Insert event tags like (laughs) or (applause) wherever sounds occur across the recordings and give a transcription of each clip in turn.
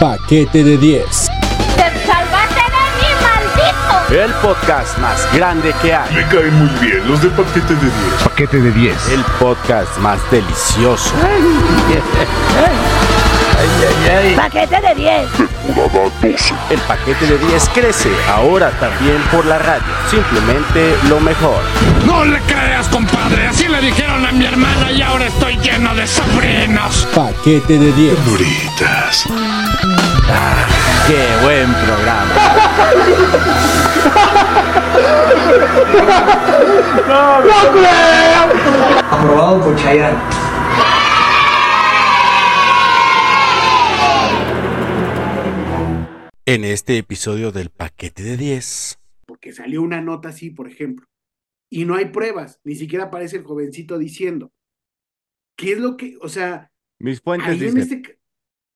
Paquete de 10. ¡Te salvaste de mí, maldito! El podcast más grande que hay. Me caen muy bien los de paquete de 10. Paquete de 10. El podcast más delicioso. ¡Paquete de 10! Temporada 12. El paquete de 10 crece ahora también por la radio. Simplemente lo mejor. No le creas, compadre. Así le dijeron a mi hermana y ahora estoy lleno de sobrinos. Paquete de 10. Duritas. ¡Qué buen programa! Aprobado por Chayanne. En este episodio del paquete de 10. porque salió una nota así, por ejemplo, y no hay pruebas, ni siquiera aparece el jovencito diciendo. ¿Qué es lo que, o sea, Mis fuentes ahí en dicen. este,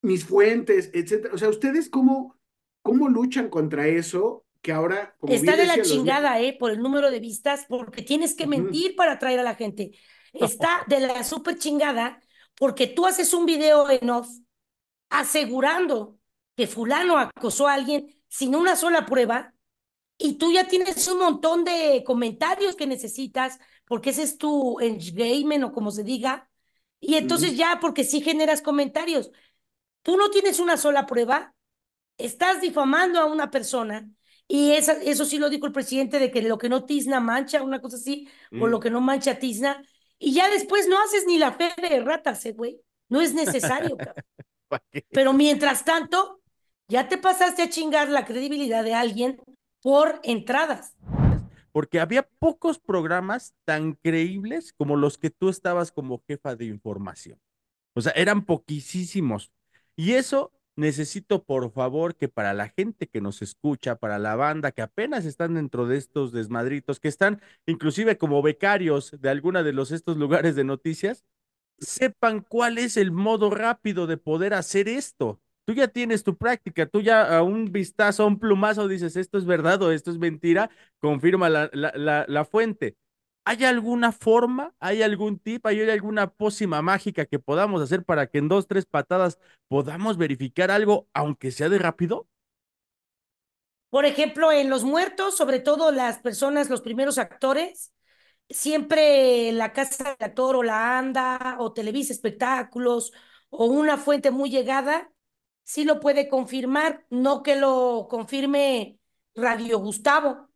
mis fuentes, etcétera, o sea, ustedes cómo, cómo luchan contra eso que ahora, como Está de la los- chingada, ¿eh? Por el número de vistas, porque tienes que mentir para atraer a la gente. (laughs) Está de la súper chingada, porque tú haces un video en off asegurando que fulano acosó a alguien sin una sola prueba y tú ya tienes un montón de comentarios que necesitas, porque ese es tu engagement o como se diga, y entonces ya, porque sí generas comentarios. Tú no tienes una sola prueba, estás difamando a una persona y esa- eso sí lo dijo el presidente de que lo que no tizna mancha, una cosa así, o lo que no mancha tizna, y ya después no haces ni la fe de ratas, eh, güey. No es necesario, cabrón. (laughs) Pero mientras tanto, ya te pasaste a chingar la credibilidad de alguien por entradas. porque había pocos programas tan creíbles como los que tú estabas como jefa de información. O sea, eran poquísimos. Y eso necesito, por favor, que para la gente que nos escucha, para la banda que apenas están dentro de estos desmadritos, que están inclusive como becarios de alguna de los estos lugares de noticias, sepan cuál es el modo rápido de poder hacer esto. Tú ya tienes tu práctica, tú ya a un vistazo, a un plumazo dices, esto es verdad o esto es mentira, confirma la, la, la, la fuente. ¿Hay alguna forma, hay algún tip, hay alguna pócima mágica que podamos hacer para que en dos, tres patadas podamos verificar algo, aunque sea de rápido? Por ejemplo, en Los Muertos, sobre todo las personas, los primeros actores, siempre la casa del actor o la ANDA o Televisa Espectáculos o una fuente muy llegada, sí lo puede confirmar, no que lo confirme Radio Gustavo.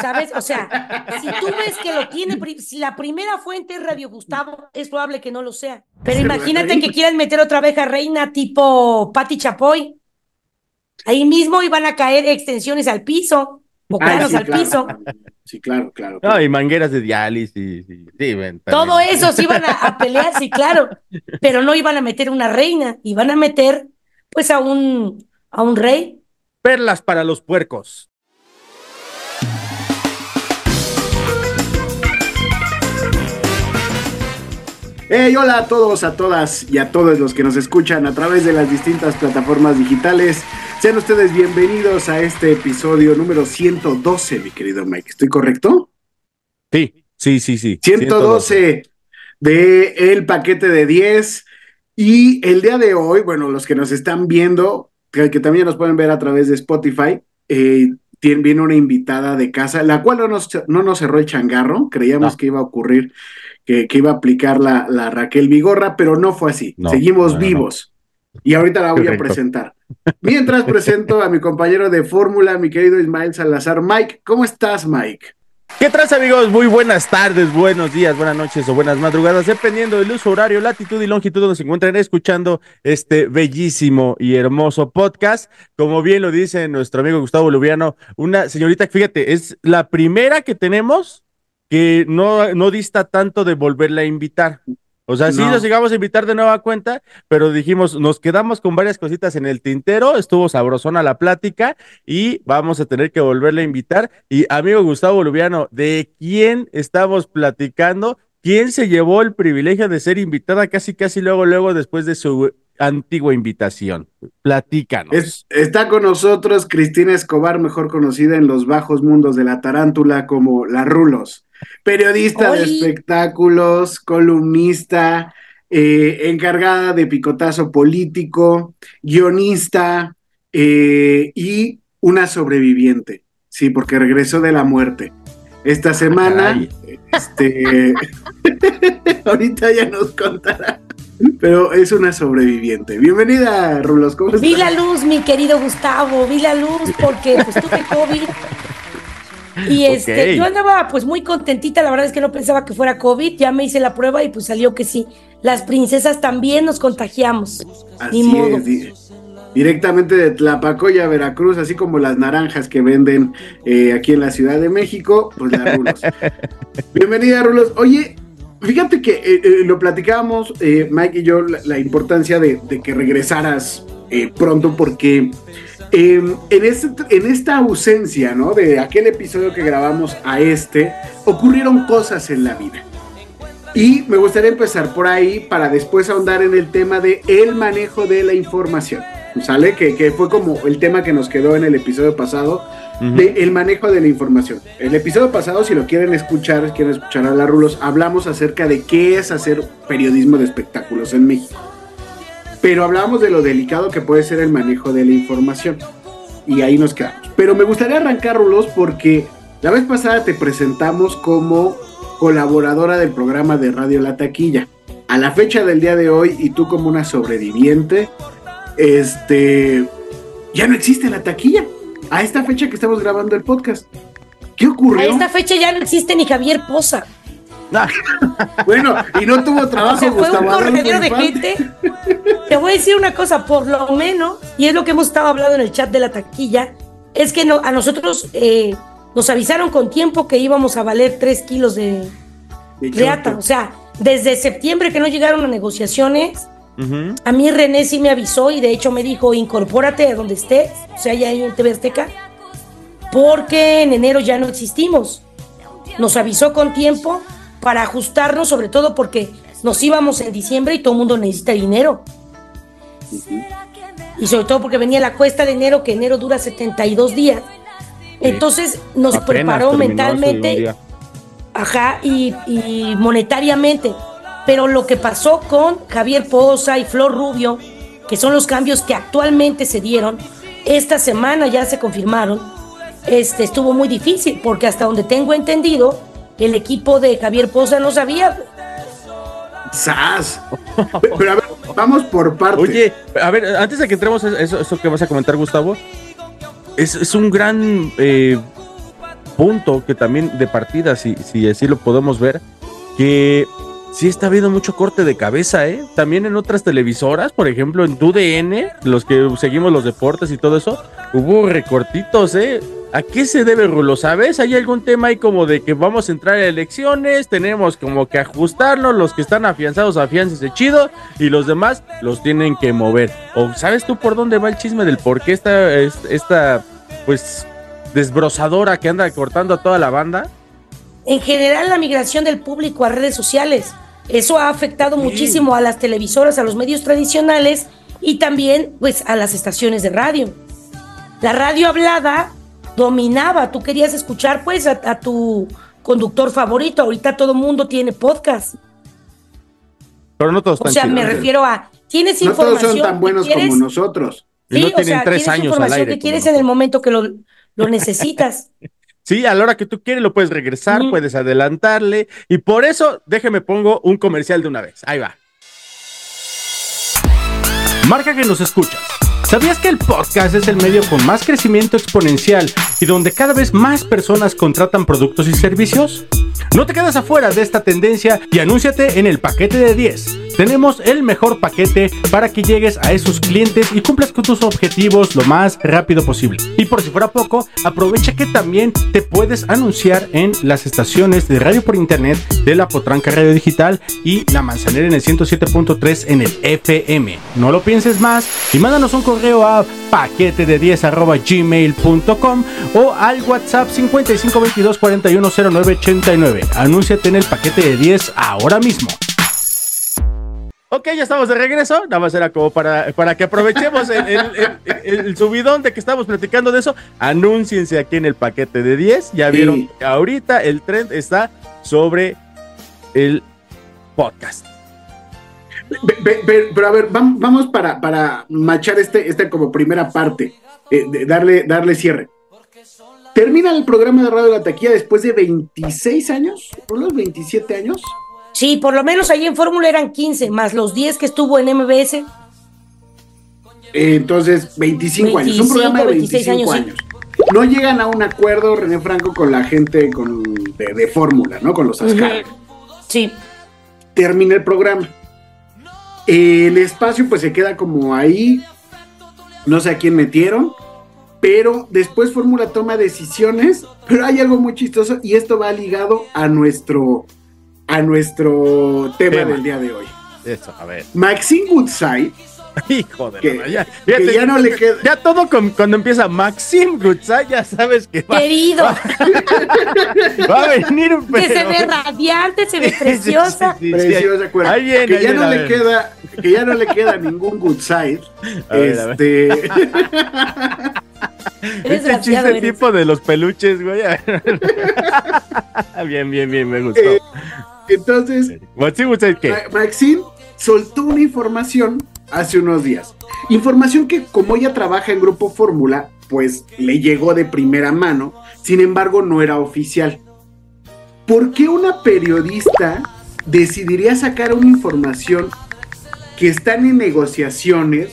¿Sabes? O sea, (laughs) si tú ves que lo tiene, si la primera fuente es Radio Gustavo, es probable que no lo sea. Pero Se imagínate que quieran meter otra abeja reina tipo Patti Chapoy. Ahí mismo iban a caer extensiones al piso, o Ay, planos sí, al claro. piso. Sí, claro, claro. No, y mangueras de diálisis. y- sí, ven, Todo eso se iban a, a pelear, sí, claro, pero no iban a meter una reina, iban a meter pues a un, a un rey. Perlas para los puercos. Hey, hola a todos, a todas y a todos los que nos escuchan a través de las distintas plataformas digitales. Sean ustedes bienvenidos a este episodio número 112, mi querido Mike. ¿Estoy correcto? Sí, sí, sí, sí. 112 de el paquete de 10. Y el día de hoy, bueno, los que nos están viendo, que, que también nos pueden ver a través de Spotify, eh, tiene, viene una invitada de casa, la cual no nos, no nos cerró el changarro. Creíamos No. que iba a ocurrir, que, que iba a aplicar la, la Raquel Vigorra, pero no fue así. No, Seguimos no, no, no. vivos. Y ahorita la voy Correcto. a presentar. Mientras (laughs) presento a mi compañero de fórmula, mi querido Ismael Salazar. Mike, ¿cómo estás, Mike? ¿Qué tal amigos? Muy buenas tardes, buenos días, buenas noches o buenas madrugadas, dependiendo del uso horario, latitud y longitud donde se encuentren escuchando este bellísimo y hermoso podcast. Como bien lo dice nuestro amigo Gustavo Lubiano, una señorita que fíjate, es la primera que tenemos que no, no dista tanto de volverla a invitar. O sea, sí No. nos llegamos a invitar de nueva cuenta, pero dijimos, nos quedamos con varias cositas en el tintero, estuvo sabrosona la plática y vamos a tener que volverle a invitar. Y amigo Gustavo Lubiano, ¿de quién estamos platicando? ¿Quién se llevó el privilegio de ser invitada casi, casi luego, luego después de su antigua invitación? Platícanos. Es- está con nosotros Cristina Escobar, mejor conocida en los bajos mundos de la tarántula como La Rulos. Periodista de espectáculos, columnista, eh, encargada de picotazo político, guionista eh, y una sobreviviente. Sí, porque regresó de la muerte. Esta semana, caray. (laughs) este, (laughs) ahorita ya nos contará, pero es una sobreviviente. Bienvenida, Rulos, ¿cómo estás? Vi la luz, mi querido Gustavo, vi la luz porque pues tuve COVID. Y este, yo andaba pues muy contentita, la verdad es que no pensaba que fuera COVID, ya me hice la prueba y pues salió que sí. Las princesas también nos contagiamos. Ni Así modo. es, di- directamente de Tlapacoya, Veracruz, así como las naranjas que venden eh, aquí en la Ciudad de México, pues la Rulos. (laughs) Bienvenida, Rulos. Oye, fíjate que eh, eh, lo platicábamos, eh, Mike y yo, la, la importancia de, de que regresaras eh, pronto, porque eh, en, este, en esta ausencia, ¿no? De aquel episodio que grabamos a este, ocurrieron cosas en la vida. Y me gustaría empezar por ahí para después ahondar en el tema de el manejo de la información. ¿Sale? Que, que fue como el tema que nos quedó en el episodio pasado, de el manejo de la información. El episodio pasado, si lo quieren escuchar, quieren escuchar a la Rulos, hablamos acerca de qué es hacer periodismo de espectáculos en México. Pero hablábamos de lo delicado que puede ser el manejo de la información. Y ahí nos quedamos. Pero me gustaría arrancar, Rulos, porque la vez pasada te presentamos como colaboradora del programa de Radio La Taquilla. A la fecha del día de hoy, y tú como una sobreviviente, este, ya no existe la taquilla. A esta fecha que estamos grabando el podcast. ¿Qué A ocurrió? esta fecha ya no existe ni Javier Poza. (laughs) Bueno, y no tuvo trabajo Se fue un Gustavo Adolfo corredero de gente. Te voy a decir una cosa, por lo menos, y es lo que hemos estado hablando en el chat de la taquilla, es que no, a nosotros eh, nos avisaron con tiempo que íbamos a valer 3 kilos de De reata. choto. O sea, desde septiembre que no llegaron a negociaciones, a mí René sí me avisó y de hecho me dijo, incorpórate a donde estés, o sea, ya en TV Azteca, porque en enero ya no existimos. Nos avisó con tiempo para ajustarnos, sobre todo porque nos íbamos en diciembre y todo el mundo necesita dinero. Y sobre todo porque venía la cuesta de enero, que enero dura 72 días. Entonces nos Apenas preparó mentalmente. Ajá, y, y monetariamente. Pero lo que pasó con Javier Poza y Flor Rubio, que son los cambios que actualmente se dieron, esta semana ya se confirmaron, este, estuvo muy difícil, porque hasta donde tengo entendido, el equipo de Javier Poza no sabía. ¡Sas! Pero a ver, vamos por partes. Oye, a ver, antes de que entremos a eso, eso que vas a comentar, Gustavo, es, es un gran eh, punto que también de partida, si, si así lo podemos ver, que sí está habiendo mucho corte de cabeza, ¿eh? También en otras televisoras, por ejemplo, en TUDN, los que seguimos los deportes y todo eso, hubo recortitos, ¿eh? ¿A qué se debe, Rulo? ¿Sabes? ¿Hay algún tema ahí como de que vamos a entrar a elecciones? Tenemos como que ajustarnos, los que están afianzados, afianzase chido, y los demás los tienen que mover. ¿O sabes tú por dónde va el chisme del por qué esta, es- esta pues, desbrozadora que anda cortando a toda la banda? En general, la migración del público a redes sociales. Eso ha afectado muchísimo a las televisoras, a los medios tradicionales y también pues a las estaciones de radio. La radio hablada dominaba, tú querías escuchar pues a, a tu conductor favorito, ahorita todo mundo tiene podcast. Pero no todos O sea, me refiero a, tienes no todos información son tan que buenos quieres? como nosotros. Y Sí, no o tienen sea, tres tienes años al información aire que quieres en el momento que lo, lo necesitas. (laughs) Sí, a la hora que tú quieres lo puedes regresar, puedes adelantarle. Y por eso, déjeme pongo un comercial de una vez. Ahí va. Marca que nos escuchas. ¿Sabías que el podcast es el medio con más crecimiento exponencial y donde cada vez más personas contratan productos y servicios? No te quedas afuera de esta tendencia y anúnciate en el paquete de 10. Tenemos el mejor paquete para que llegues a esos clientes y cumplas con tus objetivos lo más rápido posible. Y por si fuera poco, aprovecha que también te puedes anunciar en las estaciones de radio por internet de la Potranca Radio Digital y la Manzanera en el 107.3 en el FM. No lo pienses más y mándanos un correo a paquete de 10 gmail.com o al WhatsApp 5522 410989. Anúnciate en el paquete de 10 ahora mismo. Ok, ya estamos de regreso. Nada más era como para, para que aprovechemos el, el- el- el subidón de que estamos platicando de eso. Anúnciense aquí en el paquete de 10. Ya vieron, Sí. que ahorita el trend está sobre el podcast. Pero a ver, vam- vamos para, para machar este, este como primera parte, eh, de darle, darle cierre. Termina el programa de Radio La Taquilla después de 26 años, por los 27 años. Sí, por lo menos ahí en Fórmula eran 15, más los 10 que estuvo en MBS. Eh, entonces, 25, años, un 25, programa de 26 25 años, años. No llegan a un acuerdo, René Franco, con la gente con, de, de fórmula, ¿no? Con los Ascar. Sí. Termina el programa. El espacio, pues se queda como ahí. No sé a quién metieron. Pero después Fórmula toma decisiones. Pero hay algo muy chistoso. Y esto va ligado a nuestro, a nuestro tema, Tema. del día de hoy. Eso, a ver. Maxine Goodside. (laughs) Hijo de Que- la- ya, que fíjate, ya no le queda- Ya todo con- cuando empieza Maxim Gutzai, ya sabes que va, Querido, va a venir un que se ve radiante, se ve Sí, sí, preciosa. sí, sí, Preciosa, acuerda. Ahí viene, que ahí ya viene, no le queda, que ya no le queda ningún (laughs) ver, a ver. (laughs) este, Este chiste eres. tipo de los peluches, güey. (laughs) bien, bien, bien, me gustó. Eh, entonces, Maxine soltó una información hace unos días. Información que como ella trabaja en Grupo Fórmula, pues le llegó de primera mano, sin embargo no era oficial. ¿Por qué una periodista decidiría sacar una información que están en negociaciones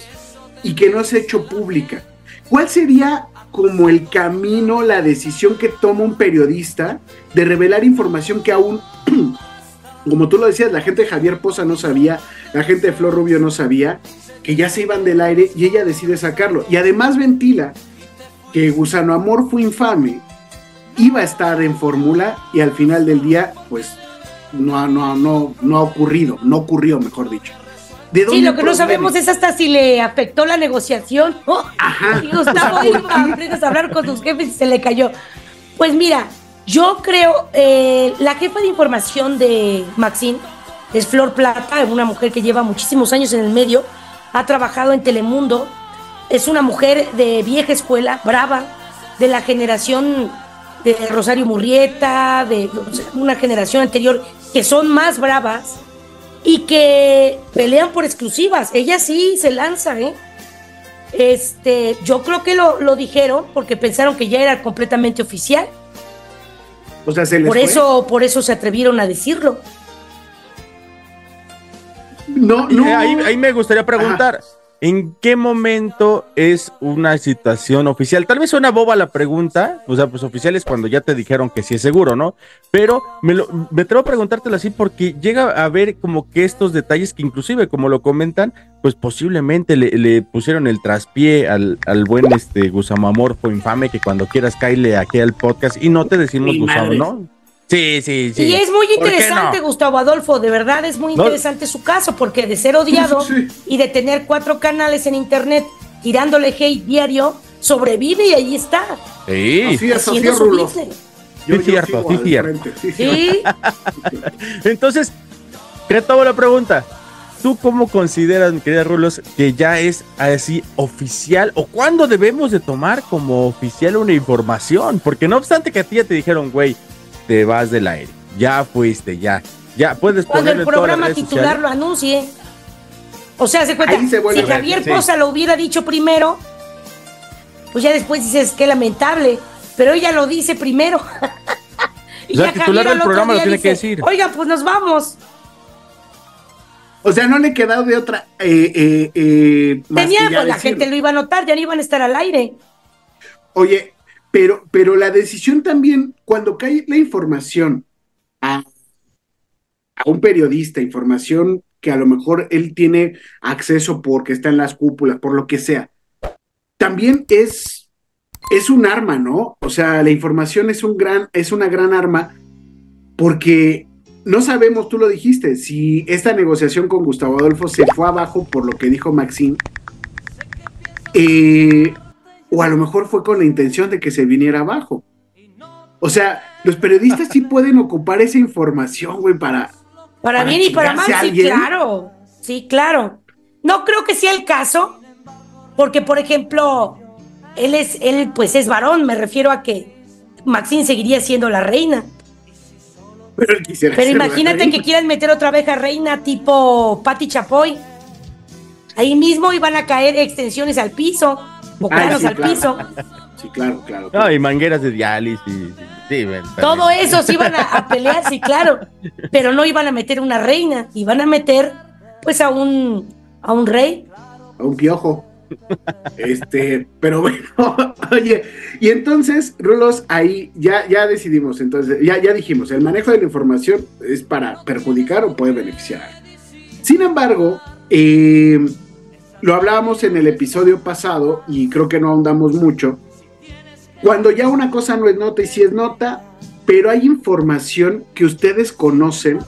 y que no se ha hecho pública? ¿Cuál sería como el camino, la decisión que toma un periodista de revelar información que aún (clears throat) como tú lo decías, la gente de Javier Poza no sabía, la gente de Flor Rubio no sabía, que ya se iban del aire y ella decide sacarlo. Y además ventila que Gusano Amor fue infame, iba a estar en fórmula y al final del día, pues no, no, no, no ha ocurrido, no ocurrió, mejor dicho. ¿De Sí, lo que no sabemos es hasta si le afectó la negociación. (laughs) Oh, Ajá. y Gustavo iba a hablar con sus jefes y se le cayó. Pues mira, yo creo, eh, la jefa de información de Maxine es Flor Plata, una mujer que lleva muchísimos años en el medio, ha trabajado en Telemundo, es una mujer de vieja escuela, brava, de la generación de Rosario Murrieta, de una generación anterior, que son más bravas y que pelean por exclusivas. Ella sí se lanza, ¿eh? Este, yo creo que lo, lo dijeron porque pensaron que ya era completamente oficial. O sea, se les Por fue. eso, por eso se atrevieron a decirlo. No, Eh, no. Ahí, ahí me gustaría preguntar, ¿en qué momento es una situación oficial? Tal vez suena boba la pregunta, o sea, pues oficial es cuando ya te dijeron que sí es seguro, ¿no? Pero me, lo, me atrevo a preguntártelo así porque llega a ver como que estos detalles que inclusive, como lo comentan, pues posiblemente le, le pusieron el traspié al, al buen este Gusamo Amorfo infame que cuando quieras caile aquí al podcast y no te decimos madres. ¿no? Sí, sí, sí. Y es muy ¿Por qué interesante, no? Gustavo Adolfo, de verdad es muy No. interesante su caso, porque de ser odiado (laughs) Sí. y de tener cuatro canales en internet tirándole hate diario, sobrevive y ahí está. Sí. Así es, haciendo Sofía su Rulo. Yo- Sí, yo cierto, sí, cierto. Sí, (laughs) Entonces, retomo la pregunta. ¿Tú cómo consideras, mi querida Rulos, que ya es así oficial o cuándo debemos de tomar como oficial una información? Porque no obstante que a ti ya te dijeron, güey, te vas del aire, ya fuiste, ya, ya puedes cuando el en todas las programa redes titular sociales. lo anuncie. O sea, se cuenta, se si ver, Javier sí. Poza lo hubiera dicho primero, pues ya después dices que lamentable, pero ella lo dice primero. O sea, el titular Javier al del otro programa lo día tiene que dice, decir. Oiga, pues nos vamos. O sea, no le quedado de otra. Eh, eh, eh, más Tenía, que ya pues la gente lo iba a notar, ya no iban a estar al aire. Oye, pero, pero la decisión también, cuando cae la información a, a un periodista, información que a lo mejor él tiene acceso porque está en las cúpulas, por lo que sea, también es, es un arma, ¿no? O sea, la información es, un gran, es una gran arma porque no sabemos, tú lo dijiste, si esta negociación con Gustavo Adolfo se fue abajo por lo que dijo Maxine. Eh, o a lo mejor fue con la intención de que se viniera abajo. O sea, los periodistas sí pueden ocupar esa información, güey, para... Para, ¿Para bien y para mal, a sí, claro. Sí, claro. No creo que sea el caso, porque, por ejemplo, él es, él pues es varón, me refiero a que Maxine seguiría siendo la reina. Pero él quisiera Pero imagínate que quieran meter otra abeja reina tipo Patti Chapoy. Ahí mismo iban a caer extensiones al piso, planos sí, al claro. piso. Sí, claro, claro. No, y mangueras de diálisis. Sí, ven, Todo eso se iban a, a pelear, sí, claro. Pero no iban a meter una reina, iban a meter pues a un a un rey. a un piojo. Este, pero bueno, (laughs) oye, y entonces, Rulos, ahí ya, ya decidimos, entonces, ya, ya dijimos, el manejo de la información es para perjudicar o puede beneficiar. Sin embargo, eh, lo hablábamos en el episodio pasado y creo que no ahondamos mucho. Cuando ya una cosa no es nota y sí es nota, pero hay información que ustedes conocen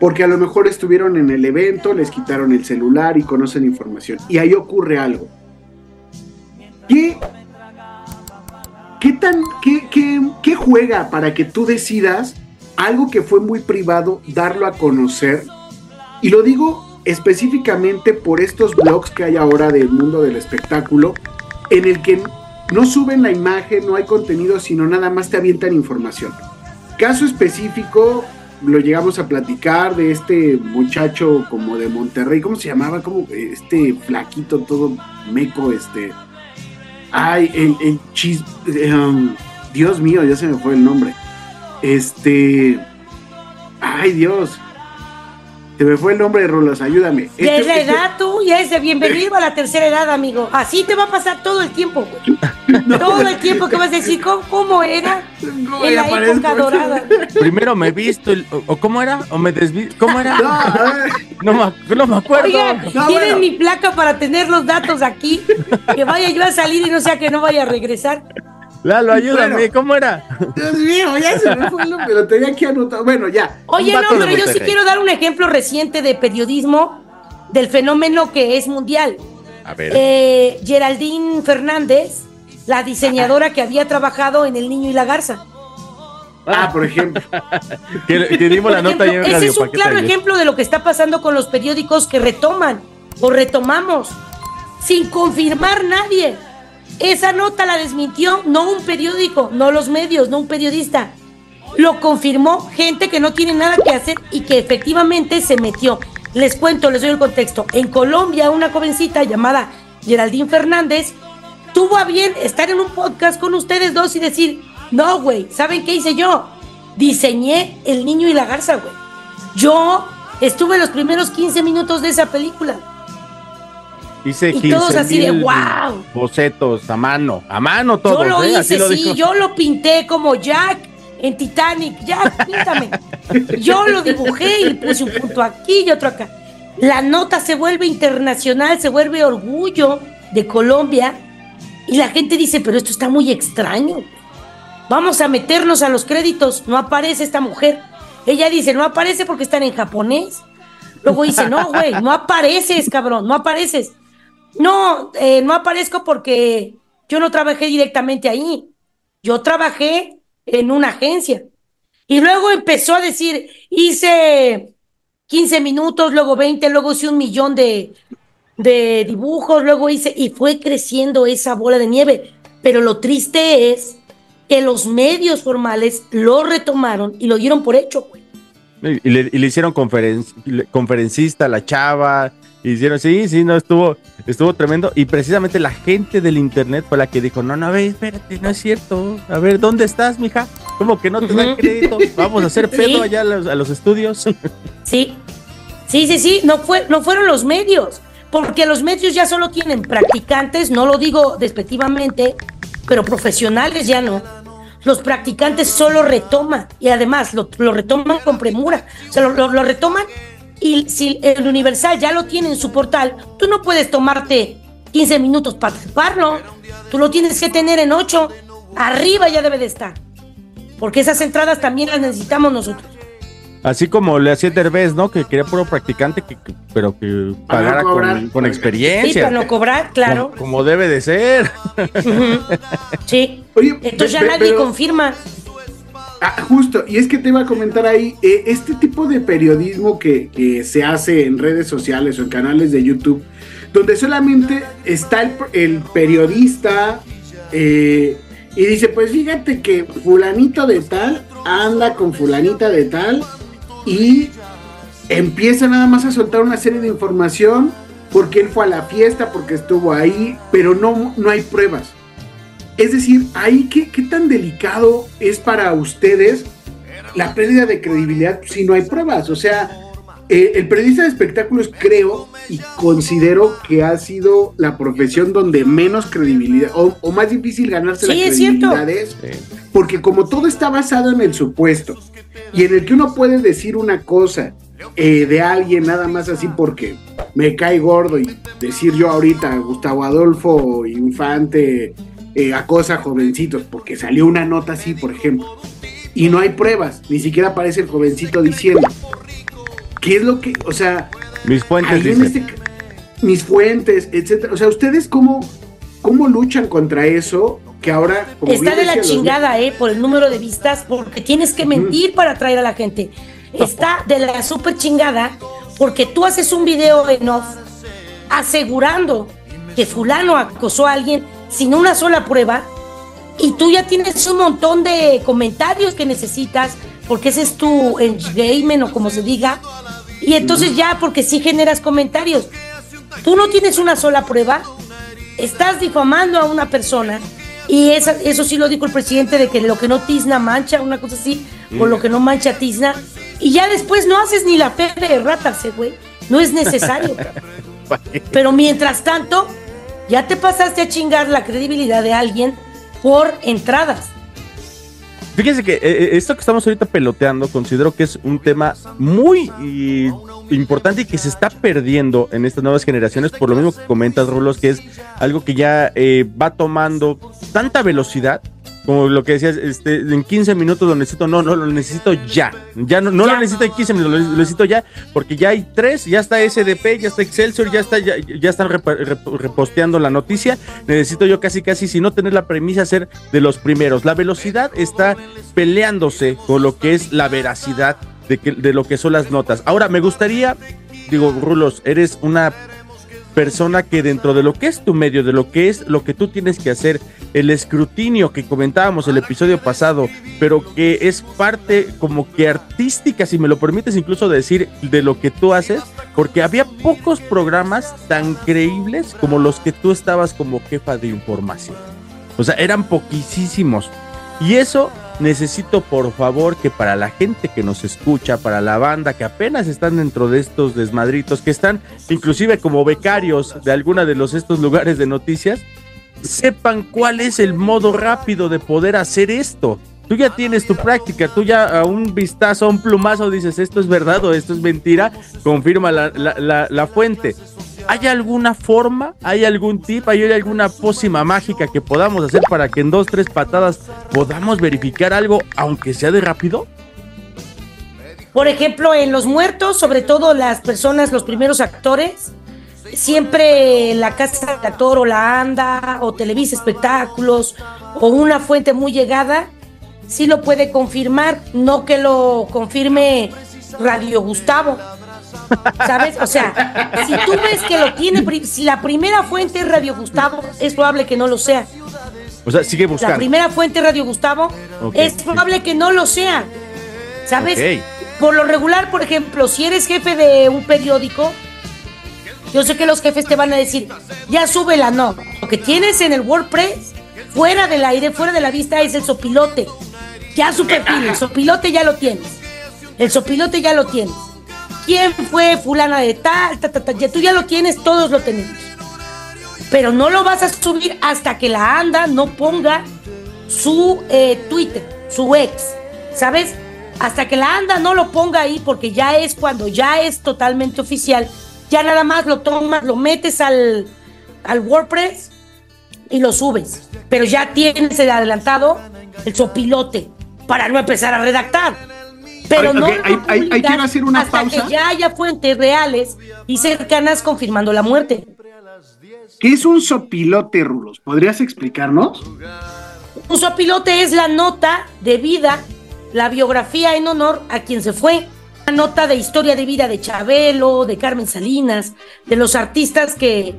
porque a lo mejor estuvieron en el evento, les quitaron el celular y conocen información. Y ahí ocurre algo. ¿Qué, qué tan, qué, qué- qué juega para que tú decidas algo que fue muy privado, darlo a conocer? Y lo digo específicamente por estos blogs que hay ahora del mundo del espectáculo, en el que no suben la imagen, no hay contenido, sino nada más te avientan información. Caso específico, lo llegamos a platicar de este muchacho como de Monterrey, ¿cómo se llamaba? Como este flaquito, todo meco, este. Ay, el, el chis. um, Dios mío, ya se me fue el nombre. Este. Ay, Dios. Se me fue el nombre de Rolas, ayúdame. Este- es la este- edad tú, ya es de bienvenido a la tercera edad, amigo. Así te va a pasar todo el tiempo. (laughs) Todo el tiempo que vas a decir, ¿cómo, cómo era ¿Cómo en la aparezco? época dorada? (laughs) Primero me he visto, el- o, o cómo era, o me desvi... ¿Cómo era? No, No me, no me acuerdo. Oiga, No, tienen bueno. mi placa para tener los datos aquí. Que vaya yo a salir y no sea que no vaya a regresar. Lalo, ayúdame, Bueno. ¿cómo era? Dios mío, ya se me fue el nombre, lo tenía aquí anotado. Bueno, ya. Oye, no, pero yo sí quiero dar un ejemplo reciente de periodismo del fenómeno que es mundial. A ver. Eh, Geraldine Fernández, la diseñadora que había trabajado en El Niño y la Garza. Ah, por ejemplo. (laughs) que, que dimos la Por nota ejemplo, ahí en ese Radio es un claro ayer. ejemplo de lo que está pasando con los periódicos que retoman o retomamos sin confirmar nadie. Esa nota la desmintió no un periódico, no los medios, no un periodista. Lo confirmó gente que no tiene nada que hacer y que efectivamente se metió. Les cuento, les doy el contexto. En Colombia, una jovencita llamada Geraldine Fernández tuvo a bien estar en un podcast con ustedes dos y decir, no, güey, ¿saben qué hice yo? Diseñé El Niño y la Garza, güey. Yo estuve los primeros 15 minutos de esa película. Hice y todos así de, 15,000 "Guau". Bocetos a mano, a mano todos. yo lo ¿eh? Así hice, lo sí, dijo. yo lo pinté como Jack en Titanic. Jack, píntame. yo lo dibujé y puse un punto aquí y otro acá. La nota se vuelve internacional, se vuelve orgullo de Colombia. Y la gente dice, pero esto está muy extraño. Vamos a meternos a los créditos. No aparece esta mujer. Ella dice, no aparece porque están en japonés. Luego dice, no, güey, no apareces, cabrón, no apareces. No, eh, no aparezco porque yo no trabajé directamente ahí. Yo trabajé en una agencia. Y luego empezó a decir, hice 15 minutos, luego 20, luego hice un millón de, de dibujos, luego hice, y fue creciendo esa bola de nieve. Pero lo triste es que los medios formales lo retomaron y lo dieron por hecho, güey. Y le, hicieron conferencista la chava. Hicieron, sí, sí, no, estuvo, estuvo tremendo. Y precisamente la gente del internet fue la que dijo: No, no, a ver, espérate, no es cierto. A ver, ¿dónde estás, mija? ¿Cómo que no te dan crédito? Vamos a hacer (laughs) pedo Sí. allá a los, a los estudios. (laughs) Sí, sí, sí, sí, no, fue, no fueron los medios, porque los medios ya solo tienen practicantes, no lo digo despectivamente, pero profesionales ya no. Los practicantes solo retoman y además lo, lo retoman con premura, o sea, lo, lo- lo retoman y si el Universal ya lo tiene en su portal, tú no puedes tomarte 15 minutos para treparlo, tú lo tienes que tener en 8, arriba ya debe de estar, porque esas entradas también las necesitamos nosotros. Así como le hacía Derbez, ¿no? Que quería puro practicante, que, que- pero que no pagara con, con Sí, experiencia. para no cobrar, claro. Como, como debe de ser. Ujú. Sí. Oye, Entonces ya nadie pero- confirma. Ah, justo, y es que te iba a comentar ahí, eh, este tipo de periodismo que, se hace en redes sociales o en canales de YouTube, donde solamente está el, el periodista eh, y dice, pues fíjate que fulanito de tal anda con fulanita de tal y empieza nada más a soltar una serie de información porque él fue a la fiesta, porque estuvo ahí, pero no, no hay pruebas. Es decir, ahí qué, qué tan delicado es para ustedes la pérdida de credibilidad si no hay pruebas. O sea, eh, el periodista de espectáculos creo y considero que ha sido la profesión donde menos credibilidad o, o más difícil ganarse Sí, la es credibilidad es, porque como todo está basado en el supuesto y en el que uno puede decir una cosa eh, de alguien nada más así porque me cae gordo y decir yo ahorita Gustavo Adolfo Infante eh, acosa a jovencitos porque salió una nota así, por ejemplo, y no hay pruebas, ni siquiera aparece el jovencito diciendo qué es lo que, o sea, Mis fuentes este mis fuentes, etcétera, o sea, ustedes cómo cómo luchan contra eso que ahora como Está de la los- chingada, ¿eh? Por el número de vistas, porque tienes que mentir para atraer a la gente. Está de la super chingada, porque tú haces un video en off asegurando que fulano acosó a alguien sin una sola prueba y tú ya tienes un montón de comentarios que necesitas, porque ese es tu engagement o como se diga, y entonces ya porque sí generas comentarios. Tú no tienes una sola prueba, estás difamando a una persona y esa- eso sí lo dijo el presidente de que lo que no tizna mancha, una cosa así, o lo que no mancha tizna, y ya después no haces ni la fe de ratas, eh, güey, no es necesario. (laughs) Pero mientras tanto, ya te pasaste a chingar la credibilidad de alguien por entradas. Fíjense que eh, eh, esto que estamos ahorita peloteando considero que es un tema muy y, importante y que se está perdiendo en estas nuevas generaciones por lo mismo que comentas, Rulos, que es algo que ya eh, va tomando tanta velocidad como lo que decías, este, en 15 minutos lo necesito, no, no, lo necesito ya. Ya no, no Ya. lo necesito en 15 minutos, lo, lo necesito ya, porque ya hay tres, ya está SDP, ya está Excelsior, ya está, ya, ya están rep- reposteando la noticia. Necesito yo casi, casi, si no tener la premisa, ser de los primeros. La velocidad está peleándose con lo que es la veracidad de, que, de lo que son las notas. Ahora, me gustaría, digo, Rulos, eres una persona que dentro de lo que es tu medio, de lo que es lo que tú tienes que hacer, el escrutinio que comentábamos el episodio pasado, pero que es parte como que artística, si me lo permites incluso decir, de lo que tú haces, porque había pocos programas tan creíbles como los que tú estabas como jefa de información. O sea, eran poquísimos. Y eso necesito por favor que para la gente que nos escucha, para la banda que apenas están dentro de estos desmadritos, que están inclusive como becarios de alguna de los estos lugares de noticias, sepan cuál es el modo rápido de poder hacer esto. Tú ya tienes tu práctica, tú ya a un vistazo, a un plumazo dices esto es verdad o esto es mentira, confirma la, la- fuente. ¿Hay alguna forma, hay algún tip, hay alguna pócima mágica que podamos hacer para que en dos, tres patadas podamos verificar algo, aunque sea de rápido? Por ejemplo, en Los Muertos, sobre todo las personas, los primeros actores, siempre la casa del actor o la ANDA o Televisa Espectáculos o una fuente muy llegada, sí lo puede confirmar, no que lo confirme Radio Gustavo. ¿Sabes? O sea, si tú ves que lo tiene, si la primera fuente es Radio Gustavo, es probable que no lo sea. O sea, sigue La buscando. primera fuente es Radio Gustavo, es sí. probable que no lo sea. ¿Sabes? Por lo regular, por ejemplo, si eres jefe de un periódico, yo sé que los jefes te van a decir, ya súbela, no. Lo que tienes en el WordPress, fuera del aire, fuera de la vista, es el sopilote. Ya su perfil, el sopilote ya lo tienes. El sopilote ya lo tienes. ¿Quién fue fulana de tal? Ta, ta, ta? Ya, tú ya lo tienes, todos lo tenemos. Pero no lo vas a subir hasta que la ANDA no ponga su eh, Twitter, su ex, ¿sabes? Hasta que la ANDA no lo ponga ahí, porque ya es cuando ya es totalmente oficial, ya nada más lo tomas, lo metes al, al WordPress y lo subes. Pero ya tienes el adelantado, el sopilote, para no empezar a redactar. Pero no quiero hacer una hasta pausa. que ya haya fuentes reales y cercanas confirmando la muerte. ¿Qué es un sopilote, Rulos? ¿Podrías explicarnos? Un sopilote es la nota de vida, la biografía en honor a quien se fue. La nota de historia de vida de Chabelo, de Carmen Salinas, de los artistas que,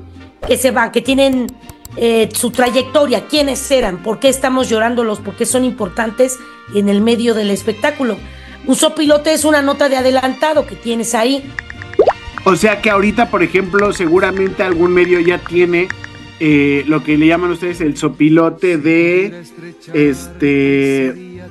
que se van, que tienen eh, su trayectoria, quiénes eran, por qué estamos llorándolos, por qué son importantes en el medio del espectáculo. Un sopilote es una nota de adelantado que tienes ahí. O sea que ahorita, por ejemplo, seguramente algún medio ya tiene eh, lo que le llaman ustedes el sopilote de este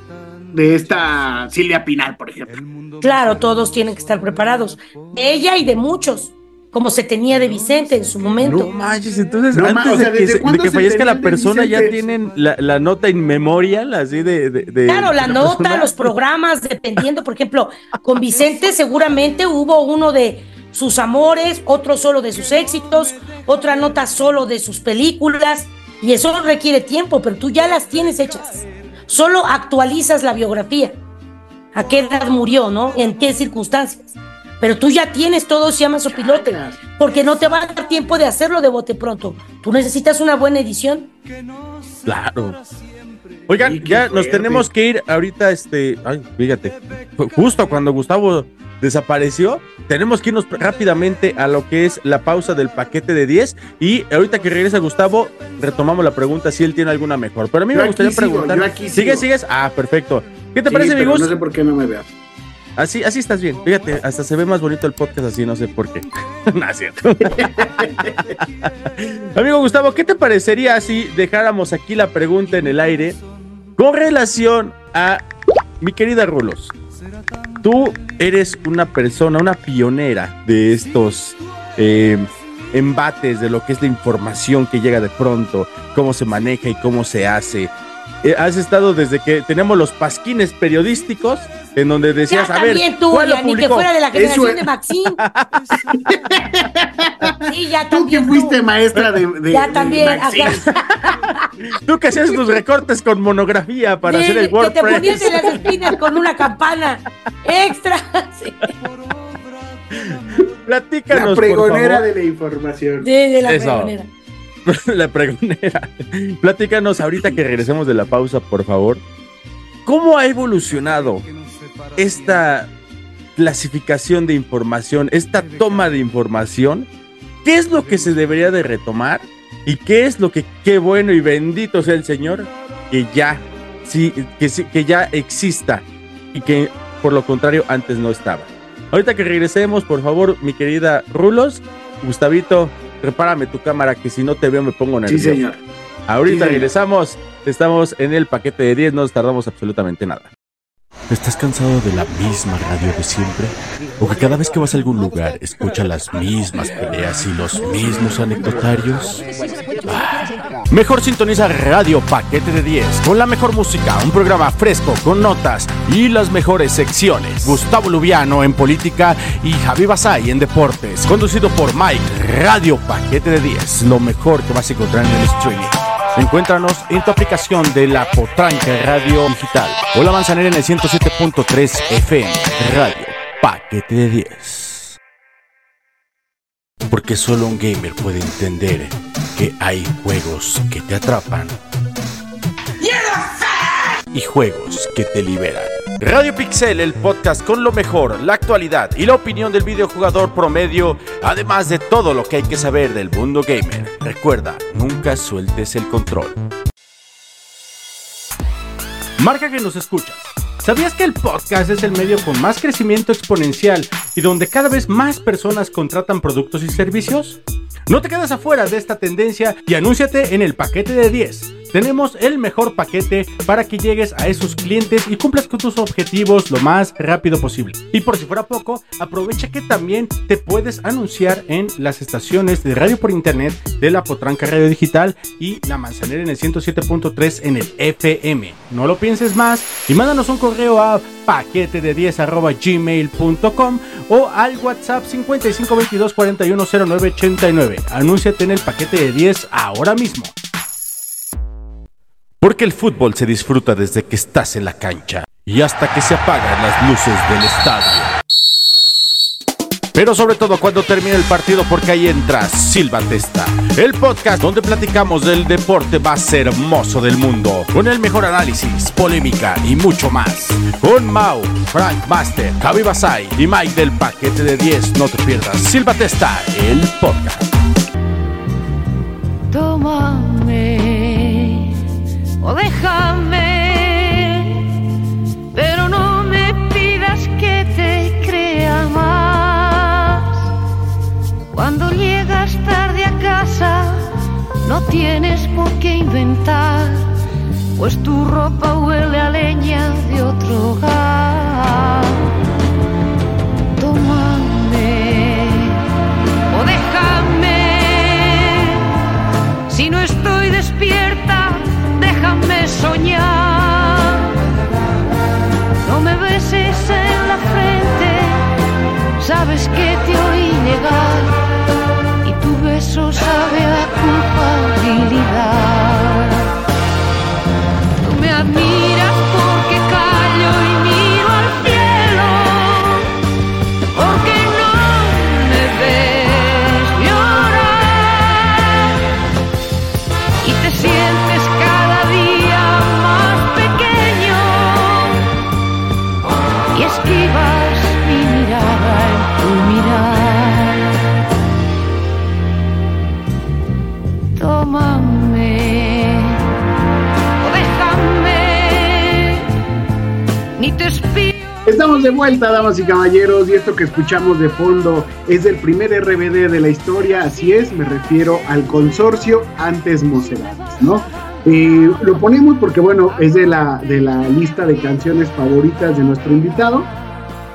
de esta Silvia Pinal, por ejemplo. Claro, todos tienen que estar preparados. De ella y de muchos, como se tenía de Vicente en su momento. No manches, entonces No antes ma- o sea, de, que, ¿desde se- de que fallezca la persona ya tienen la, la nota in memorial así de... de- de- Claro, la nota, persona. los programas, dependiendo, por ejemplo, con Vicente seguramente hubo uno de sus amores, otro solo de sus éxitos, otra nota solo de sus películas, y eso requiere tiempo, pero tú ya las tienes hechas. Solo actualizas la biografía. ¿A qué edad murió, no? ¿En qué circunstancias? Pero tú ya tienes todo, se llama sopilote, porque no te va a dar tiempo de hacerlo de bote pronto. Tú necesitas una buena edición. Claro. Oigan, Sí, ya nos tenemos que ir ahorita, este, ay, fíjate, ju- justo cuando Gustavo desapareció, tenemos que irnos rápidamente a lo que es la pausa del paquete de 10 y ahorita que regresa Gustavo, retomamos la pregunta si él tiene alguna mejor. Pero a mí Yo me aquí gustaría sigo, preguntar, yo aquí ¿sigues, sigo. sigues? Ah, perfecto. ¿Qué te Sí, parece, mi Gus? No sé por qué no me veas. Así, así estás bien. Fíjate, hasta se ve más bonito el podcast así, no sé por qué. (laughs) no es cierto. (laughs) Amigo Gustavo, ¿qué te parecería si dejáramos aquí la pregunta en el aire con relación a mi querida Rulos? Tú eres una persona, una pionera de estos eh, embates de lo que es la información que llega de pronto, cómo se maneja y cómo se hace. Eh, has estado desde que tenemos los pasquines periodísticos, en donde decías, ya a ver, también tú, ¿cuál lo ya, ni que publicó? fuera de la generación de Maxine. (laughs) sí, ya Tú que fuiste maestra de, de- Ya de también. Acá. (laughs) Tú que hacías tus recortes con monografía para Sí, hacer el que te ponías WordPress. en las espinas con una campana extra. (laughs) Sí, Platícanos, La pregonera por de la información. sí, de la Eso. pregonera. (laughs) la pregonera. Platícanos ahorita que regresemos de la pausa, por favor. ¿Cómo ha evolucionado esta clasificación de información, esta toma de información? ¿Qué es lo que se debería de retomar? ¿Y qué es lo que, qué bueno y bendito sea el Señor, que ya, sí, que, que ya exista y que por lo contrario antes no estaba? Ahorita que regresemos, por favor, mi querida Rulos, Gustavito, prepárame tu cámara que si no te veo me pongo Sí, nervioso. señor. Ahorita Sí, señor. regresamos, estamos en el paquete de 10, no nos tardamos absolutamente nada. ¿Estás cansado de la misma radio de siempre? ¿O que cada vez que vas a algún lugar escuchas las mismas peleas y los mismos anecdotarios? Mejor sintoniza Radio Paquete de 10 con la mejor música, un programa fresco con notas y las mejores secciones. Gustavo Lubiano en política y Javi Basay en deportes. Conducido por Mike, Radio Paquete de 10, lo mejor que vas a encontrar en el streaming. Encuéntranos en tu aplicación de la Potranca Radio Digital o la Manzanera en el 107.3 FM Radio Paquete de 10. Porque solo un gamer puede entender hay juegos que te atrapan y juegos que te liberan. Radio Pixel, el podcast con lo mejor, la actualidad y la opinión del videojugador promedio, además de todo lo que hay que saber del mundo gamer. Recuerda, nunca sueltes el control. Marca que nos escuchas. ¿Sabías que el podcast es el medio con más crecimiento exponencial y donde cada vez más personas contratan productos y servicios? No te quedes afuera de esta tendencia y anúnciate en el paquete de 10. Tenemos el mejor paquete para que llegues a esos clientes y cumplas con tus objetivos lo más rápido posible. Y por si fuera poco, aprovecha que también te puedes anunciar en las estaciones de radio por internet de la Potranca Radio Digital y la Manzanera en el 107.3 en el FM. No lo pienses más y mándanos un correo a paquete de 10 gmail.com o al WhatsApp 5522 410989. Anúnciate en el paquete de 10 ahora mismo. Porque el fútbol se disfruta desde que estás en la cancha y hasta que se apagan las luces del estadio. Pero sobre todo cuando termine el partido porque ahí entra Silva Testa, el podcast donde platicamos del deporte más hermoso del mundo, con el mejor análisis, polémica y mucho más. Con Mau, Frank Master, Javi Basay y Mike del paquete de 10, no te pierdas Silva Testa, el podcast. o déjame, pero no me pidas que te crea más. Cuando llegas tarde a casa, no tienes por qué inventar, pues tu ropa huele a leña de otro hogar. nada. Estamos de vuelta, damas y caballeros, y esto que escuchamos de fondo es el primer RBD de la historia, así es, me refiero al consorcio antes Mocedades, ¿no? Eh, lo ponemos porque, bueno, es de la, de la lista de canciones favoritas de nuestro invitado,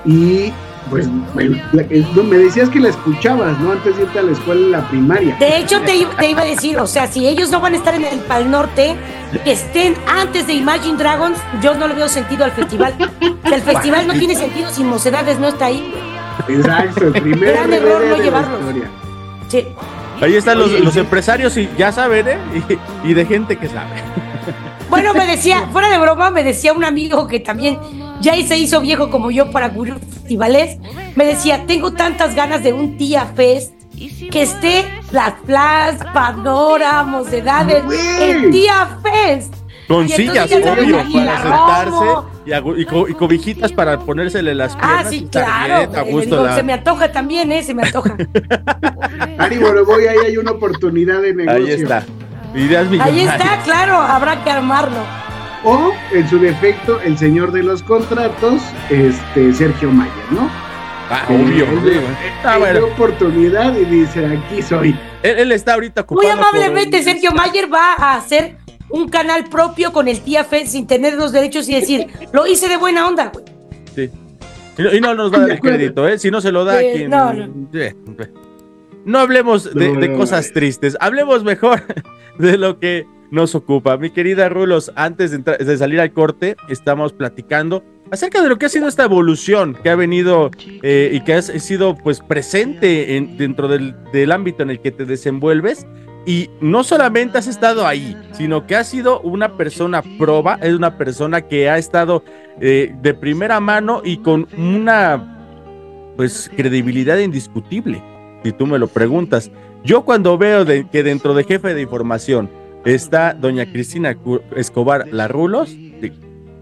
y pues, bueno, la- no, me decías que la escuchabas, ¿no? Antes de irte a la escuela en la primaria. De hecho, te, iba a decir, o sea, si ellos no van a estar en el Pal Norte, que estén antes de Imagine Dragons, yo no le veo sentido al festival. El festival no tiene sentido si Mocedades no está ahí. Exacto, el primer Gran error no llevarlos. Sí. Ahí están los, empresarios y ya saben, ¿eh? Y, y de gente que sabe. Bueno, me (laughs) decía, fuera de broma, me decía un amigo que también ya se hizo viejo como yo para cubrir festivales. Me decía, tengo tantas ganas de un tía fest que esté las Flash, Pandora, Mocedades, el tía fest. Con Y sillas, obvio, para sentarse y, y co- y cobijitas para ponérsele las piernas. Ah, sí, claro. bien, a Le gusto digo, la- Se me antoja también, ¿eh? Se me antoja. (laughs) Ari, bueno, voy, ahí hay una oportunidad de negocio. Ahí está. Ideas Ahí está, claro, habrá que armarlo. O, en su defecto, el señor de los contratos, este, Sergio Mayer, ¿no? Ah, obvio. Él. Ah, bueno. oportunidad y dice, aquí soy. Él, él está ahorita ocupado. Muy amablemente, por- Sergio Mayer va a hacer un canal propio con el tía Fed sin tener los derechos y decir, lo hice de buena onda, güey. Sí. Y no, y no nos va a dar el crédito, ¿eh? Si no se lo da Eh, quien. no, no. No hablemos de, cosas tristes, hablemos mejor (laughs) de lo que nos ocupa. Mi querida Rulos, antes de, salir al corte, estamos platicando acerca de lo que ha sido esta evolución que ha venido eh, y que ha sido pues presente en- dentro del, del ámbito en el que te desenvuelves. Y no solamente has estado ahí, sino que has sido una persona proba, es una persona que ha estado eh, de primera mano y con una pues credibilidad indiscutible, si tú me lo preguntas. Yo cuando veo que dentro de jefe de información está doña Cristina Escobar Larrulos,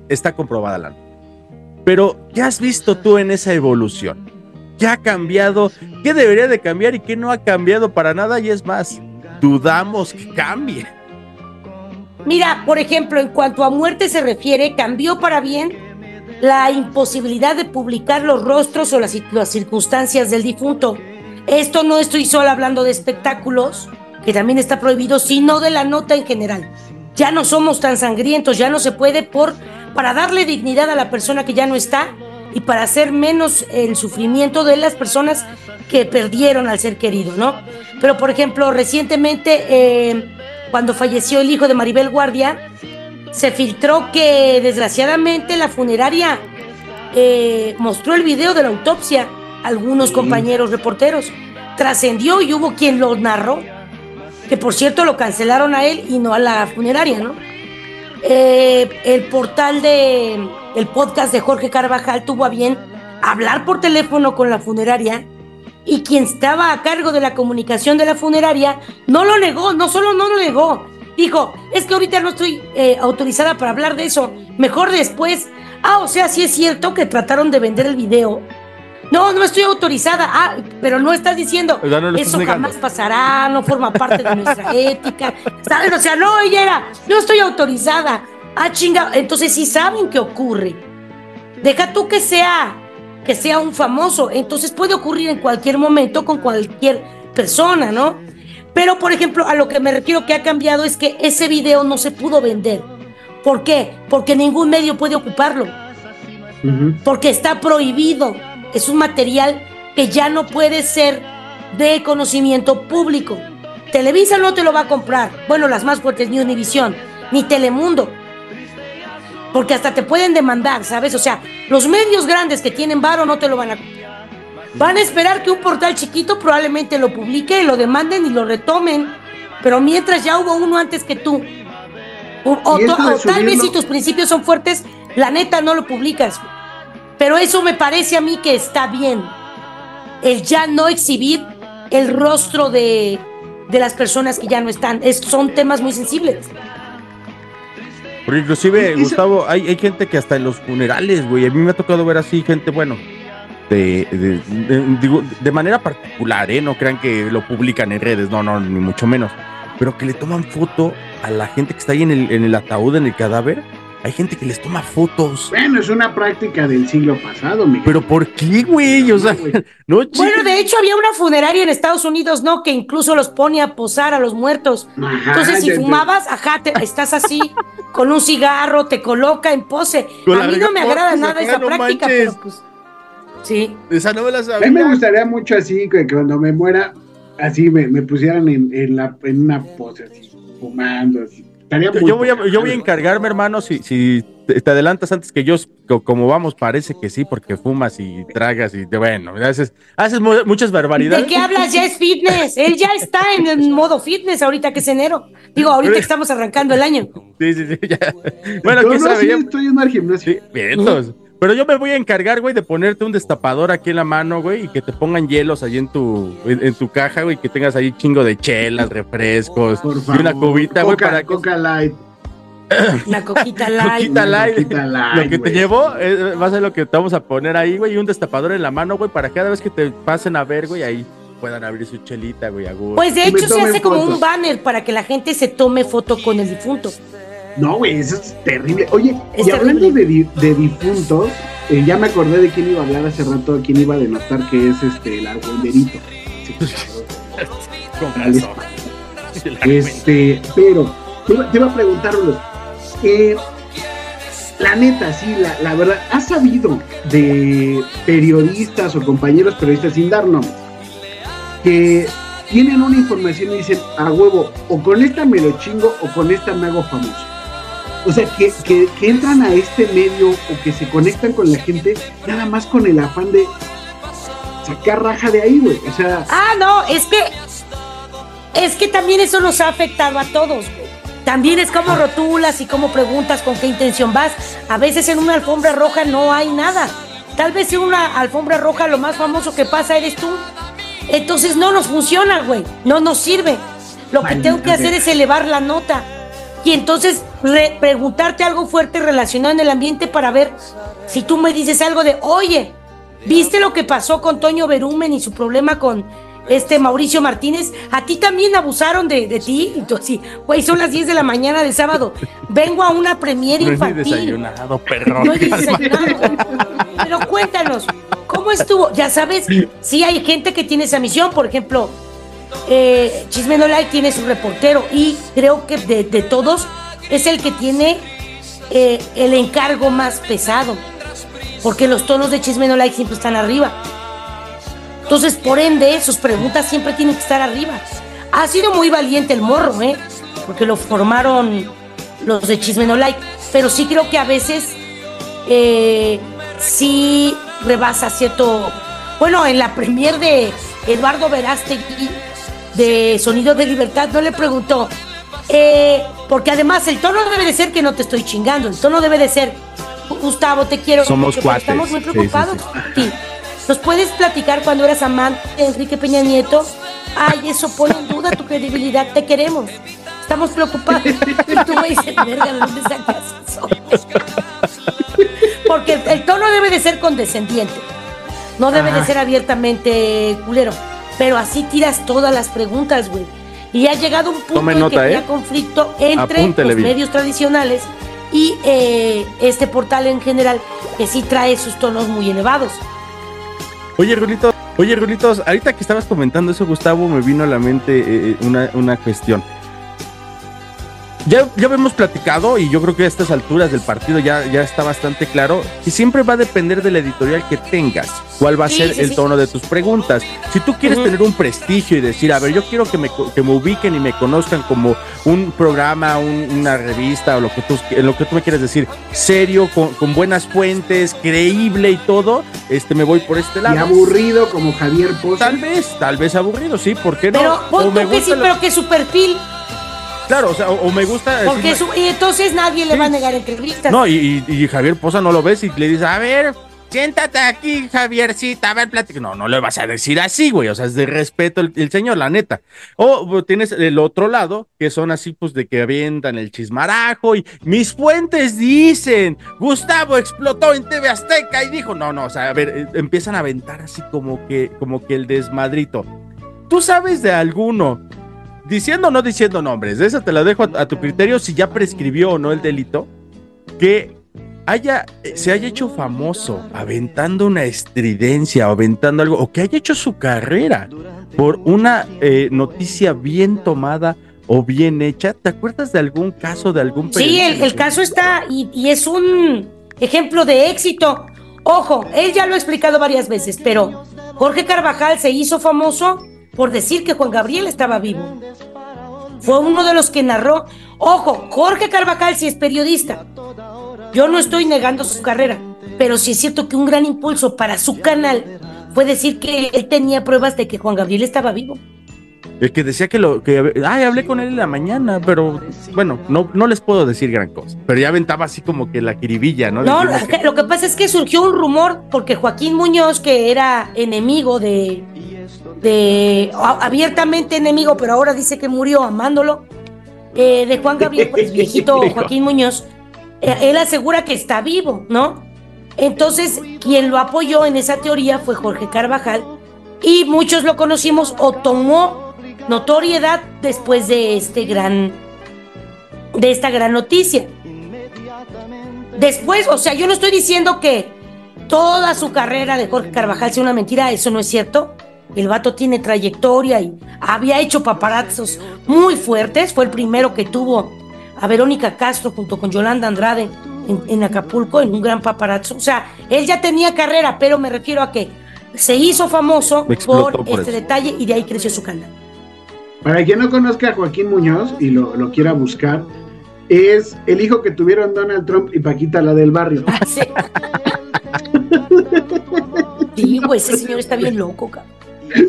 está comprobada la. Pero, ¿qué has visto tú en esa evolución? ¿Qué ha cambiado? ¿Qué debería de cambiar y qué no ha cambiado para nada? Y es más, dudamos que cambie. Mira, por ejemplo, en cuanto a muerte se refiere, cambió para bien la imposibilidad de publicar los rostros o las circunstancias del difunto. Esto no estoy solo hablando de espectáculos, que también está prohibido, sino de la nota en general. Ya no somos tan sangrientos, ya no se puede por para darle dignidad a la persona que ya no está y para hacer menos el sufrimiento de las personas que perdieron al ser querido, ¿no? Pero por ejemplo, recientemente eh, cuando falleció el hijo de Maribel Guardia, se filtró que desgraciadamente la funeraria eh, mostró el video de la autopsia a algunos compañeros reporteros. Trascendió y hubo quien lo narró, que por cierto lo cancelaron a él y no a la funeraria, ¿no? Eh, el portal de el podcast de Jorge Carvajal tuvo a bien hablar por teléfono con la funeraria y quien estaba a cargo de la comunicación de la funeraria no lo negó, no solo no lo negó, dijo, es que ahorita no estoy eh, autorizada para hablar de eso, mejor después. Ah, o sea, sí es cierto que trataron de vender el video. No, no estoy autorizada. Ah, pero no estás diciendo, O sea, no lo estás eso negando. jamás pasará, no forma parte de nuestra (laughs) ética. ¿Saben? O sea, no, ella era, no estoy autorizada. Ah, chinga, entonces sí saben qué ocurre. Deja tú que sea, que sea un famoso. Entonces puede ocurrir en cualquier momento con cualquier persona, ¿no? Pero, por ejemplo, a lo que me refiero que ha cambiado es que ese video no se pudo vender. ¿Por qué? Porque ningún medio puede ocuparlo. Porque está prohibido. Es un material que ya no puede ser de conocimiento público. Televisa no te lo va a comprar. Bueno, las más fuertes, ni Univisión, ni Telemundo. Porque hasta te pueden demandar, ¿sabes? O sea, los medios grandes que tienen varo no te lo van a comprar. Van a esperar que un portal chiquito probablemente lo publique, lo demanden y lo retomen. Pero mientras ya hubo uno antes que tú. O, tal vez si tus principios son fuertes, la neta no lo publicas. Pero eso me parece a mí que está bien. El ya no exhibir el rostro de, de las personas que ya no están. Es- son temas muy sensibles. Porque inclusive, Gustavo, hay, hay gente que hasta en los funerales, güey, a mí me ha tocado ver así gente, bueno, de, de, de- digo, de manera particular, ¿eh? No crean que lo publican en redes, no, no, ni mucho menos. Pero que le toman foto a la gente que está ahí en el, en el ataúd, en el cadáver. Hay gente que les toma fotos. Bueno, es una práctica del siglo pasado, Miguel. Pero ¿por qué, güey? O sea, (laughs) No. Bueno, de hecho había una funeraria en Estados Unidos, ¿no? Que incluso los pone a posar a los muertos. Ajá, Entonces, si fumabas, ajá, te- estás así, con un cigarro, te coloca en pose. Con A mí no me agrada nada acá, esa no práctica, manches. pero pues. Sí. Esa no me la A mí me gustaría mucho así, que cuando me muera, así me, me pusieran en, en, la, en una pose, así, fumando, así. Yo, voy a, yo voy a encargarme, hermano, si, si te, adelantas antes que yo, co- como vamos, parece que sí, porque fumas y tragas y de bueno, haces, haces mu- muchas barbaridades. ¿De qué hablas? Ya es fitness. Él ya está en el modo fitness ahorita que es enero. Digo, ahorita que estamos arrancando el año. Sí, sí, sí, ya. (laughs) Bueno, Yo quién no, sabe. sí, estoy yendo al gimnasio. sí, vientos. Pero yo me voy a encargar, güey, de ponerte un destapador aquí en la mano, güey, y que te pongan hielos ahí en tu, en, en tu caja, güey, que tengas ahí chingo de chelas, refrescos, Por y una cubita, güey, Coca- para que Coca Light. (coughs) La coquita light. Coquita Una light. Coquita Light, lo que te llevó eh, va a ser lo que te vamos a poner ahí, güey, y un destapador en la mano, güey, para cada vez que te pasen a ver, güey, ahí puedan abrir su chelita, güey, a gusto. Pues de hecho se hace como un banner para que la gente se tome foto con el difunto. No, güey, eso es terrible. Oye, Es y hablando de, di- de difuntos, eh, ya me acordé de quién iba a hablar hace rato, quién iba a denotar que es este el argüenderito. Sí, (laughs) Con Dale. razón. (laughs) Este, pero te iba, te iba a preguntar, Rulo, eh, la neta, sí, la, la verdad, ¿has sabido de periodistas o compañeros periodistas sin dar nombres que tienen una información y dicen, a huevo, o con esta me lo chingo o con esta me hago famoso? O sea, que, que, que entran a este medio o que se conectan con la gente nada más con el afán de sacar raja de ahí, güey. O sea, Ah, no, es que. Es que también eso nos ha afectado a todos, güey. También es como rotulas y cómo preguntas con qué intención vas. A veces en una alfombra roja no hay nada. Tal vez en una alfombra roja lo más famoso que pasa eres tú. Entonces no nos funciona, güey. No nos sirve. Lo que tengo que hacer es elevar la nota. Y entonces re- preguntarte algo fuerte relacionado en el ambiente para ver si tú me dices algo de, oye, ¿viste lo que pasó con Toño Berumen y su problema con este Mauricio Martínez? A ti también abusaron de, de ti. Y tú así, güey, son las 10 de la mañana de sábado. Vengo a una premiere No he infantil. desayunado, perro. (laughs) No he desayunado. Pero cuéntanos, ¿cómo estuvo? Ya sabes, sí hay gente que tiene esa misión, por ejemplo, eh, Chisme No Like tiene su reportero y creo que de, de todos es el que tiene eh, el encargo más pesado, porque los tonos de Chisme No Like siempre están arriba. Entonces, por ende, sus preguntas siempre tienen que estar arriba. Ha sido muy valiente el morro, ¿eh? Porque lo formaron los de Chisme No Like. Pero sí creo que a veces eh, sí rebasa cierto. Bueno, en la premier de Eduardo Verástegui de Sonido de Libertad no le preguntó. eh, porque además el tono debe de ser que no te estoy chingando. El tono debe de ser, Gustavo, te quiero. Somos pero cuates. Estamos muy Sí, sí, preocupados. Sí. ¿Nos puedes platicar cuando eras amante de Enrique Peña Nieto? Ay, eso pone en duda tu credibilidad. Te queremos. Estamos preocupados. Y tú me dices, verga, ¿de dónde sacas eso? Porque el, el tono debe de ser condescendiente. No debe de ser abiertamente culero. Pero así tiras todas las preguntas, güey. Y ha llegado un punto Tome en nota, que ¿eh? había conflicto entre Apúntele los bien. medios tradicionales y eh, este portal en general, que sí trae sus tonos muy elevados. Oye, Rulito, Oye, Rulitos, ahorita que estabas comentando eso, Gustavo, me vino a la mente eh, eh, una, una cuestión. Ya, ya hemos platicado y yo creo que a estas alturas del partido ya, ya está bastante claro que siempre va a depender de la editorial que tengas, cuál va a Sí, ser sí, el sí. tono de tus preguntas. Si tú quieres tener un prestigio y decir, a ver, yo quiero que me, co- que me ubiquen y me conozcan como un programa, un- una revista o lo que, tú, lo que tú me quieres decir, serio, con, con buenas fuentes, creíble y todo, este me voy por este lado. Y aburrido como Javier Poza. Tal vez, tal vez aburrido, sí, ¿por qué no? Pero O me tú que sí, gusta lo- pero que su perfil, Claro, o sea, o, o me gusta. porque decirme- su- y entonces nadie le va a negar entrevistas. No, y, y- y Javier Poza no lo ves y le dice, a ver, siéntate aquí, Javiercita, a ver, platica. No, no le vas a decir así, güey. O sea, es de respeto el, el señor, la neta. O tienes el otro lado, que son así, pues, de que avientan el chismarajo y mis fuentes dicen, Gustavo explotó en TV Azteca y dijo, no, no, o sea, a ver, eh, empiezan a aventar así como que, como que el desmadrito. ¿Tú sabes de alguno? Diciendo o no diciendo nombres, de eso te lo dejo a, a tu criterio si ya prescribió o no el delito, que haya, se haya hecho famoso aventando una estridencia o aventando algo, o que haya hecho su carrera por una eh, noticia bien tomada o bien hecha. ¿Te acuerdas de algún caso de algún Sí, el, el caso está y, y es un ejemplo de éxito. Ojo, él ya lo ha explicado varias veces, pero Jorge Carvajal se hizo famoso por decir que Juan Gabriel estaba vivo. Fue uno de los que narró. Ojo, Jorge Carvajal sí es periodista. Yo no estoy negando su carrera, pero sí es cierto que un gran impulso para su canal fue decir que él tenía pruebas de que Juan Gabriel estaba vivo. El que decía que lo que ay, hablé con él en la mañana, pero bueno, no, no les puedo decir gran cosa. Pero ya aventaba así como que la kiribilla, ¿no? No, que, lo que pasa es que surgió un rumor porque Joaquín Muñoz, que era enemigo de, de abiertamente enemigo, pero ahora dice que murió amándolo, eh, de Juan Gabriel, pues (laughs) viejito Joaquín Muñoz, eh, él asegura que está vivo, ¿no? Entonces, quien lo apoyó en esa teoría fue Jorge Carvajal y muchos lo conocimos o tomó notoriedad después de este gran de esta gran noticia. Después, o sea, yo no estoy diciendo que toda su carrera de Jorge Carvajal sea una mentira, eso no es cierto. El vato tiene trayectoria y había hecho paparazzos muy fuertes. Fue el primero que tuvo a Verónica Castro junto con Yolanda Andrade en, en Acapulco en un gran paparazzo. O sea, él ya tenía carrera, pero me refiero a que se hizo famoso por, por este eso. detalle y de ahí creció su canal. Para quien no conozca a Joaquín Muñoz y lo, lo quiera buscar, es el hijo que tuvieron Donald Trump y Paquita, la del barrio. (laughs) Sí. Sí, güey, ese señor está bien loco, cabrón.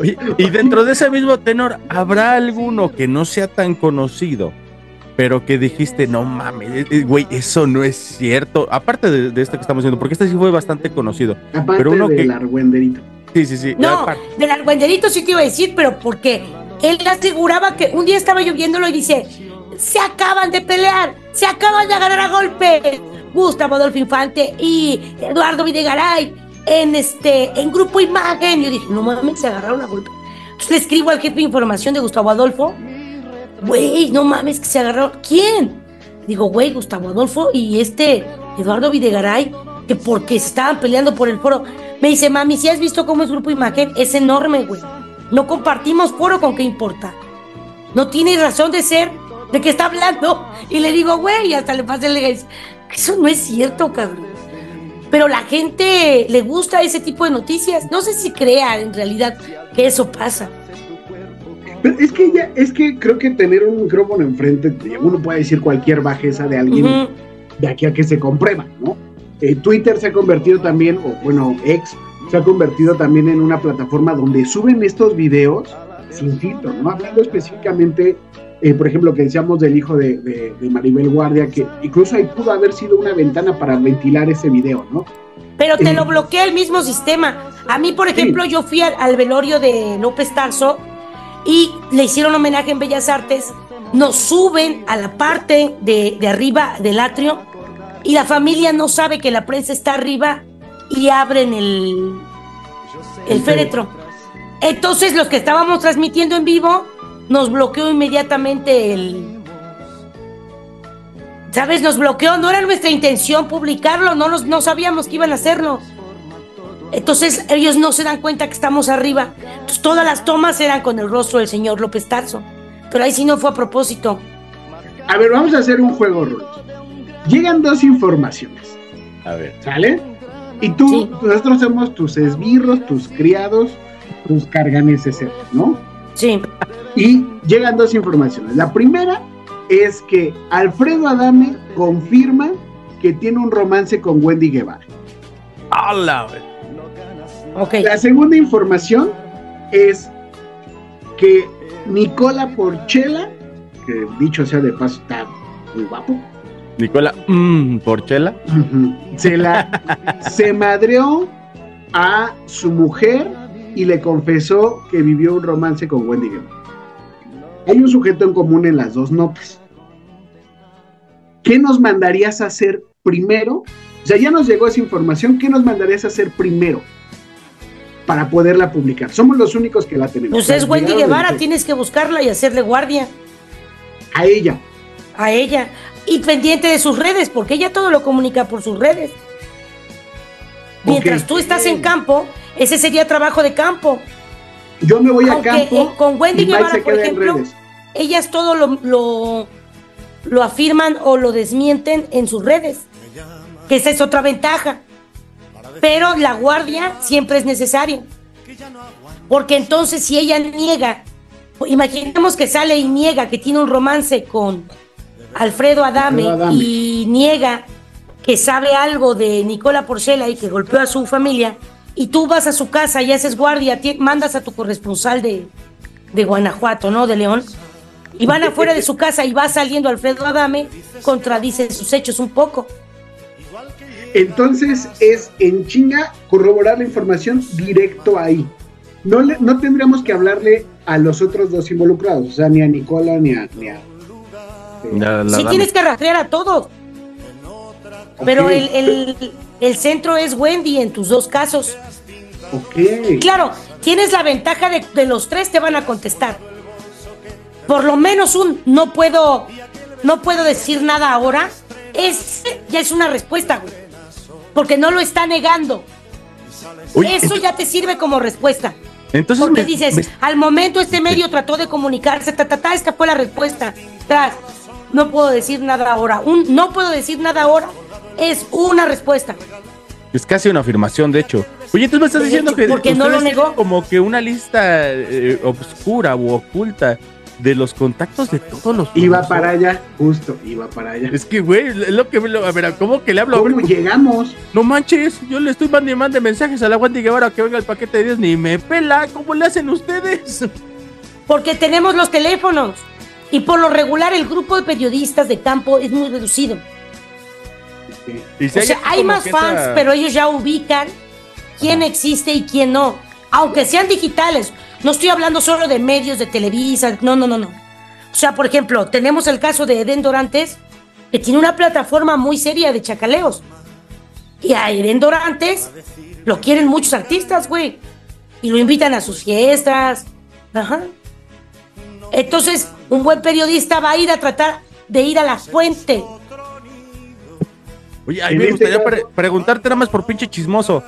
Oye, y dentro de ese mismo tenor, ¿habrá alguno que no sea tan conocido, pero que dijiste, no mames, eh, eh, güey, eso no es cierto? Aparte de, de esto que estamos haciendo, porque este sí fue bastante conocido. Aparte Pero uno del que- argüenderito. Sí, sí, sí. No, aparte. del argüenderito sí te iba a decir, pero porque él aseguraba que un día estaba lloviéndolo y dice, se acaban de pelear, se acaban de agarrar a golpes. Gustavo Adolfo Infante y Eduardo Videgaray en este en Grupo Imagen. Yo dije, no mames, se agarraron a golpes. Entonces le escribo al jefe de información de Gustavo Adolfo, güey, no mames, que se agarraron. ¿Quién? Digo, güey, Gustavo Adolfo y este Eduardo Videgaray, que porque se estaban peleando por el foro. Me dice, mami, si has visto cómo es Grupo Imagen, es enorme, güey. No compartimos foro con qué importa. No tiene razón de ser, de qué está hablando. Y le digo, güey, y hasta le pasé el eso no es cierto, cabrón. Pero la gente le gusta ese tipo de noticias. No sé si crea en realidad que eso pasa. Pero es que ya, es que creo que tener un micrófono enfrente, uno puede decir cualquier bajeza de alguien de aquí a que se comprueba, ¿no? Eh, Twitter se ha convertido también, o bueno, X se ha convertido también en una plataforma donde suben estos videos sin filtro, ¿no? Hablando específicamente, eh, por ejemplo, que decíamos del hijo de, de- de Maribel Guardia, que incluso ahí pudo haber sido una ventana para ventilar ese video, ¿no? Pero te Eh. lo bloquea el mismo sistema. A mí, por ejemplo, yo fui al, al velorio de López Tarso y le hicieron homenaje en Bellas Artes. Nos suben a la parte de, de arriba del atrio y la familia no sabe que la prensa está arriba y abren el, el féretro. Entonces, los que estábamos transmitiendo en vivo, nos bloqueó inmediatamente el. ¿Sabes? Nos bloqueó. No era nuestra intención publicarlo. No, nos- no sabíamos que iban a hacerlo. Entonces ellos no se dan cuenta que estamos arriba. Entonces, todas las tomas eran con el rostro del señor López Tarso. Pero ahí sí no fue a propósito. A ver, vamos a hacer un juego, Rulo. Llegan dos informaciones, A ver. ¿sale? Y tú, Sí. nosotros somos tus esbirros, tus criados, tus carganeses, ¿no? Sí. Y llegan dos informaciones. La primera es que Alfredo Adame confirma que tiene un romance con Wendy Guevara. ¡Hala! güey! Ok. La segunda información es que Nicola Porchela, que dicho sea de paso está muy guapo, Nicola, mm, Porchela. se la se madreó a su mujer y le confesó que vivió un romance con Wendy Guevara. Hay un sujeto en común en las dos notas. ¿Qué nos mandarías a hacer primero? O sea, ya nos llegó esa información. ¿Qué nos mandarías a hacer primero para poderla publicar? Somos los únicos que la tenemos. Pues es Wendy Guevara, tienes que buscarla y hacerle guardia A ella. a ella. Y pendiente de sus redes, porque ella todo lo comunica por sus redes. Mientras tú estás en campo, ese sería trabajo de campo. Yo me voy a Aunque, campo. eh, con Wendy Guevara, por ejemplo, ellas todo lo, lo, lo afirman o lo desmienten en sus redes. Que esa es otra ventaja. Pero la guardia siempre es necesaria. Porque entonces si ella niega, imaginemos que sale y niega que tiene un romance con Alfredo Adame, Alfredo Adame. y niega que sabe algo de Nicola Porcela y que golpeó a su familia, y tú vas a su casa y haces guardia, mandas a tu corresponsal de, de Guanajuato, ¿no? De León, y van afuera de su casa y va saliendo Alfredo Adame, contradicen sus hechos un poco. Entonces es en chinga corroborar la información directo ahí. No, le, no tendríamos que hablarle a los otros dos involucrados, o sea, ni a Nicola ni a... Ni a La- la Sí tienes que rastrear a todos, pero el, el- el centro es Wendy en tus dos casos. Ok. Claro, tienes la ventaja de los tres te van a contestar. Por lo menos un no puedo, no puedo decir nada ahora. Es ya es una respuesta, güey. Porque no lo está negando. Eso ya te sirve como respuesta. entonces Porque me- dices, me- al momento este medio trató de comunicarse, ta, ta, ta, esta fue la respuesta. Tras, no puedo decir nada ahora. Un no puedo decir nada ahora es una respuesta. Es casi una afirmación, de hecho. Oye, entonces me estás diciendo hecho, que porque no lo negó. como que una lista eh, obscura u oculta de los contactos de todos los Iba famosos. para allá, justo, iba para allá. Es que, güey, es lo que me lo- a ver, ¿cómo que le hablo? A ver, ¿Cómo llegamos? no manches, yo le estoy mandando y mande mensajes a la Wendy Guevara que venga el paquete de 10 ni me pela. ¿Cómo le hacen ustedes? Porque tenemos los teléfonos. Y por lo regular el grupo de periodistas de campo es muy reducido. Y si O sea, hay más fans, esa- pero ellos ya ubican quién existe y quién no. Aunque sean digitales. No estoy hablando solo de medios de Televisa. No, no, no, no. O sea, por ejemplo, tenemos el caso de Eden Dorantes, que tiene una plataforma muy seria de chacaleos. Y a Eden Dorantes lo quieren muchos artistas, güey. Y lo invitan a sus fiestas. Ajá. Entonces, un buen periodista va a ir a tratar de ir a la fuente. Oye, a mí me este gustaría pre- preguntarte nada más por pinche chismoso.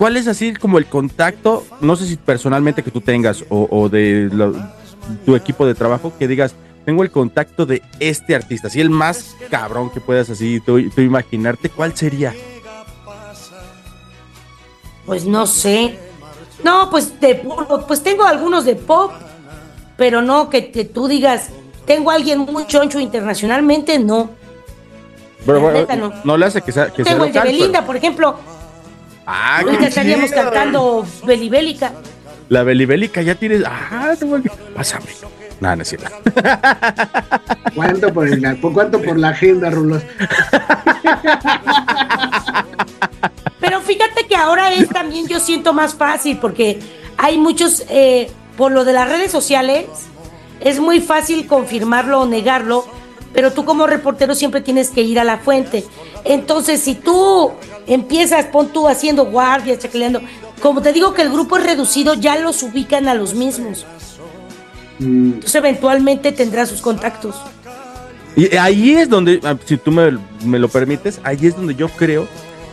¿Cuál es así como el contacto, no sé si personalmente que tú tengas o, o de lo- tu equipo de trabajo, que digas, tengo el contacto de este artista, así el más cabrón que puedas así tú, tú imaginarte, ¿cuál sería? Pues no sé. No, pues de pues tengo algunos de pop, pero no que, que tú digas, tengo a alguien muy choncho internacionalmente, no. Pero, bueno, neta, no. no le hace que sea, que sea tengo el de local, Belinda, pero- por ejemplo. Ah, Ahorita qué estaríamos chido. cantando Belibélica. La belibélica ya tienes. Ah, tengo que- Pásame. Nada, no es cierto. (laughs) ¿Cuánto por, el, por cuánto por la agenda, Rulos? Pero fíjate que ahora es también, yo siento más fácil, porque hay muchos, eh, por lo de las redes sociales, es muy fácil confirmarlo o negarlo, pero tú como reportero siempre tienes que ir a la fuente. Entonces, si tú empiezas, pon tú haciendo guardias, chacleando, como te digo que el grupo es reducido, ya los ubican a los mismos. Mm, Entonces, eventualmente tendrá sus contactos. Y ahí es donde, ah, si tú me, me lo permites, ahí es donde yo creo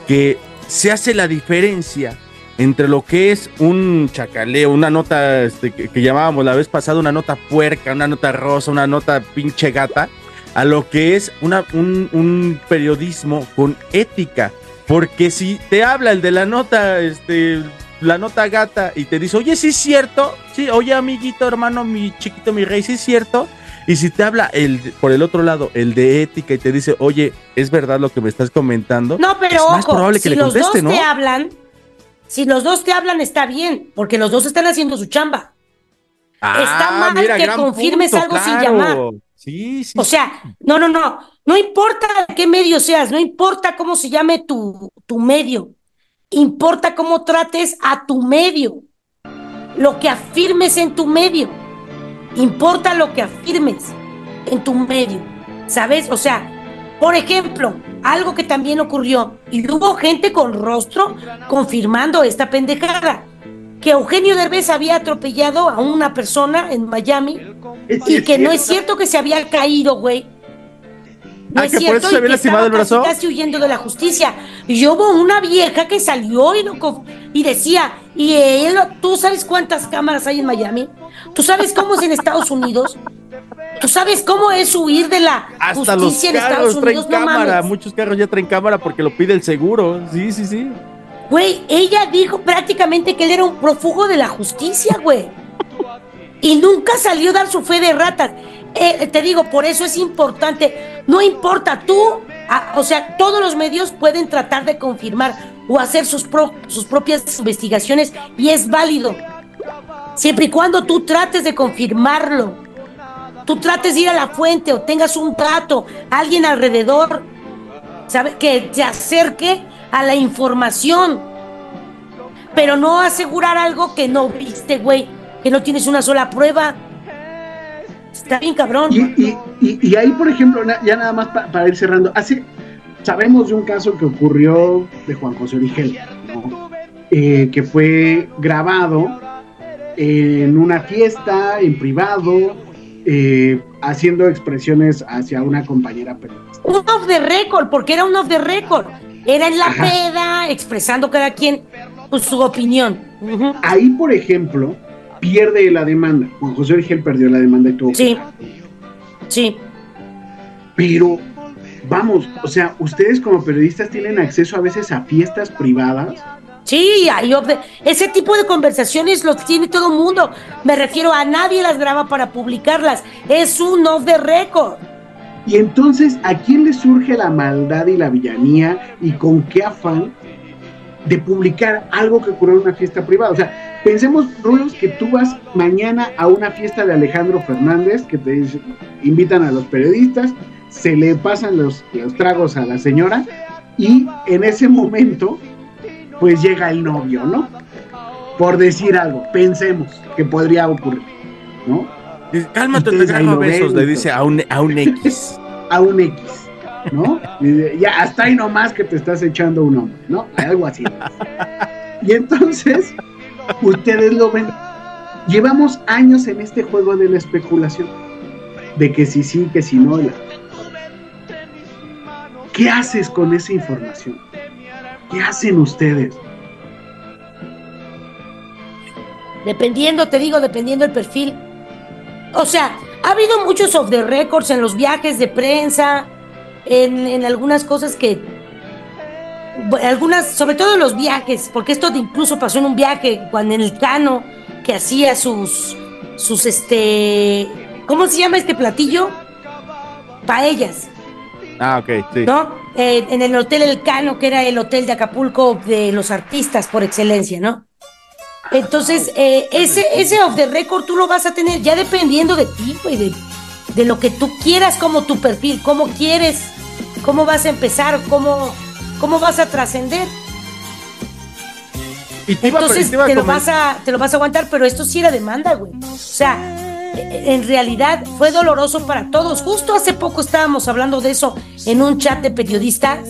que se hace la diferencia entre lo que es un chacaleo, una nota este, que, que llamábamos la vez pasada, una nota puerca, una nota rosa, una nota pinche gata, a lo que es una, un, un periodismo con ética. Porque si te habla el de la nota, este, la nota gata, y te dice, oye, sí es cierto, sí, oye, amiguito, hermano, mi chiquito, mi rey, sí es cierto. Y si te habla el, por el otro lado, el de ética, y te dice, oye, es verdad lo que me estás comentando. No, pero es más probable que si le los conteste, dos ¿no? te hablan, si los dos te hablan está bien, porque los dos están haciendo su chamba. Está mal que Ah, confirmes punto, algo sin llamar. Sí, sí. O sea, no, no, no, no importa de qué medio seas, no importa cómo se llame tu, tu medio, importa cómo trates a tu medio, lo que afirmes en tu medio, importa lo que afirmes en tu medio, ¿sabes? O sea, por ejemplo, algo que también ocurrió, y hubo gente con rostro confirmando esta pendejada, que Eugenio Derbez había atropellado a una persona en Miami y que no es cierto que se había caído, güey. No Ah, es que por cierto, eso se había lastimado el brazo. Casi, casi huyendo de la justicia. Y hubo una vieja que salió y, lo y decía, y él, ¿tú sabes cuántas cámaras hay en Miami? ¿Tú sabes cómo es en Estados Unidos? ¿Tú sabes cómo es huir de la Hasta los justicia en Estados carros traen Unidos? No cámara, mames. muchos carros ya traen cámara porque lo pide el seguro. Sí, sí, sí. Güey, ella dijo prácticamente que él era un prófugo de la justicia, güey. Y nunca salió a dar su fe de ratas. Eh, te digo, por eso es importante. No importa, tú, ah, o sea, todos los medios pueden tratar de confirmar o hacer sus, pro- sus propias investigaciones y es válido. Siempre y cuando tú trates de confirmarlo. Tú trates de ir a la fuente o tengas un trato, alguien alrededor, ¿sabe? Que te acerque a la información. Pero no asegurar algo que no viste, güey. Que no tienes una sola prueba. Está bien, cabrón. Y, y- y- y ahí, por ejemplo, ya nada más pa- para ir cerrando, hace, sabemos de un caso que ocurrió de Juan José Origel, ¿no? Eh, que fue grabado en una fiesta, en privado, eh, haciendo expresiones hacia una compañera periodista. Un off the record, porque era un off the record. Era en la Ajá. peda, expresando cada quien pues, su opinión. Ahí, por ejemplo, pierde la demanda. Juan José Origel perdió la demanda y que Sí. Sí. Pero, vamos, o sea, ustedes como periodistas tienen acceso a veces a fiestas privadas. Sí, ese tipo de conversaciones los tiene todo el mundo. Me refiero a nadie las graba para publicarlas. Es un off the record. Y entonces, ¿a quién le surge la maldad y la villanía y con qué afán de publicar algo que ocurrió en una fiesta privada? O sea, pensemos, Rulos, que tú vas mañana a una fiesta de Alejandro Fernández, que te invitan a los periodistas, se le pasan los, los tragos a la señora y en ese momento, pues llega el novio, ¿no? Por decir algo, pensemos que podría ocurrir, ¿no? Dice, Cálmate, te agarro besos, le dice a un, a un X. (laughs) a un X, ¿no? Y de- ya hasta ahí nomás que te estás echando un hombre, ¿no? Algo así. Y entonces, ustedes lo ven. Llevamos años en este juego de la especulación, de que si sí, que si no. la- ¿Qué haces con esa información? ¿Qué hacen ustedes? Dependiendo, te digo, dependiendo el perfil. O sea, ha habido muchos off the records en los viajes de prensa, en, en algunas cosas que. Algunas, sobre todo en los viajes, porque esto de- incluso pasó en un viaje cuando en el Cano, que hacía sus. sus este. ¿Cómo se llama este platillo? Paellas. Ah, ok, sí. ¿no? Eh, en el Hotel El Cano, que era el hotel de Acapulco de los artistas por excelencia, ¿no? Entonces, eh, ese, ese off the record tú lo vas a tener ya dependiendo de ti, güey, de, de lo que tú quieras como tu perfil, cómo quieres, cómo vas a empezar, cómo, cómo vas a trascender. Entonces te te lo, vas a, te lo vas a aguantar, pero esto sí era demanda, güey. O sea, en realidad fue doloroso para todos. Justo hace poco estábamos hablando de eso en un chat de periodistas,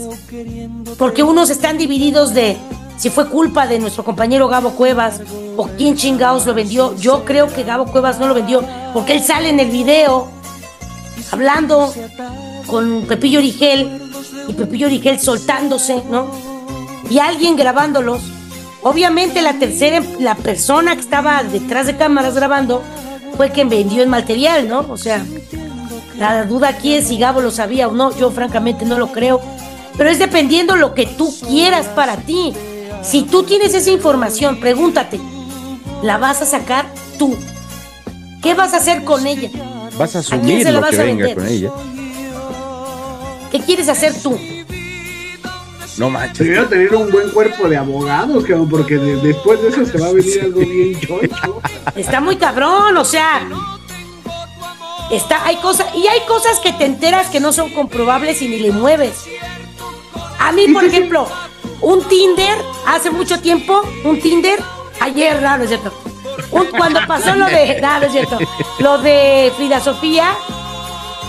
porque unos están divididos de si fue culpa de nuestro compañero Gabo Cuevas o quién chingados lo vendió. Yo creo que Gabo Cuevas no lo vendió, porque él sale en el video hablando con Pepillo Origel y Pepillo Origel soltándose, ¿no? Y alguien grabándolos Obviamente la tercera, la persona que estaba detrás de cámaras grabando fue quien vendió el material, ¿no? O sea, la duda aquí es si Gabo lo sabía o no. Yo francamente no lo creo. Pero es dependiendo lo que tú quieras para ti. Si tú tienes esa información, pregúntate, ¿la vas a sacar tú? ¿Qué vas a hacer con ella? Vas a quién asumir se la lo vas que a venga vender? con ella. ¿Qué quieres hacer tú? No manches. Primero tener un buen cuerpo de abogados, cabrón, porque de- después de eso se va a venir algo bien chocho. Está muy cabrón, o sea. Está, hay cosas, y hay cosas que te enteras que no son comprobables y ni le mueves. A mí, por ejemplo, un Tinder, hace mucho tiempo, un Tinder, ayer, no, no es cierto. Un- cuando pasó lo de, (laughs) no, no es cierto, lo de Frida Sofía,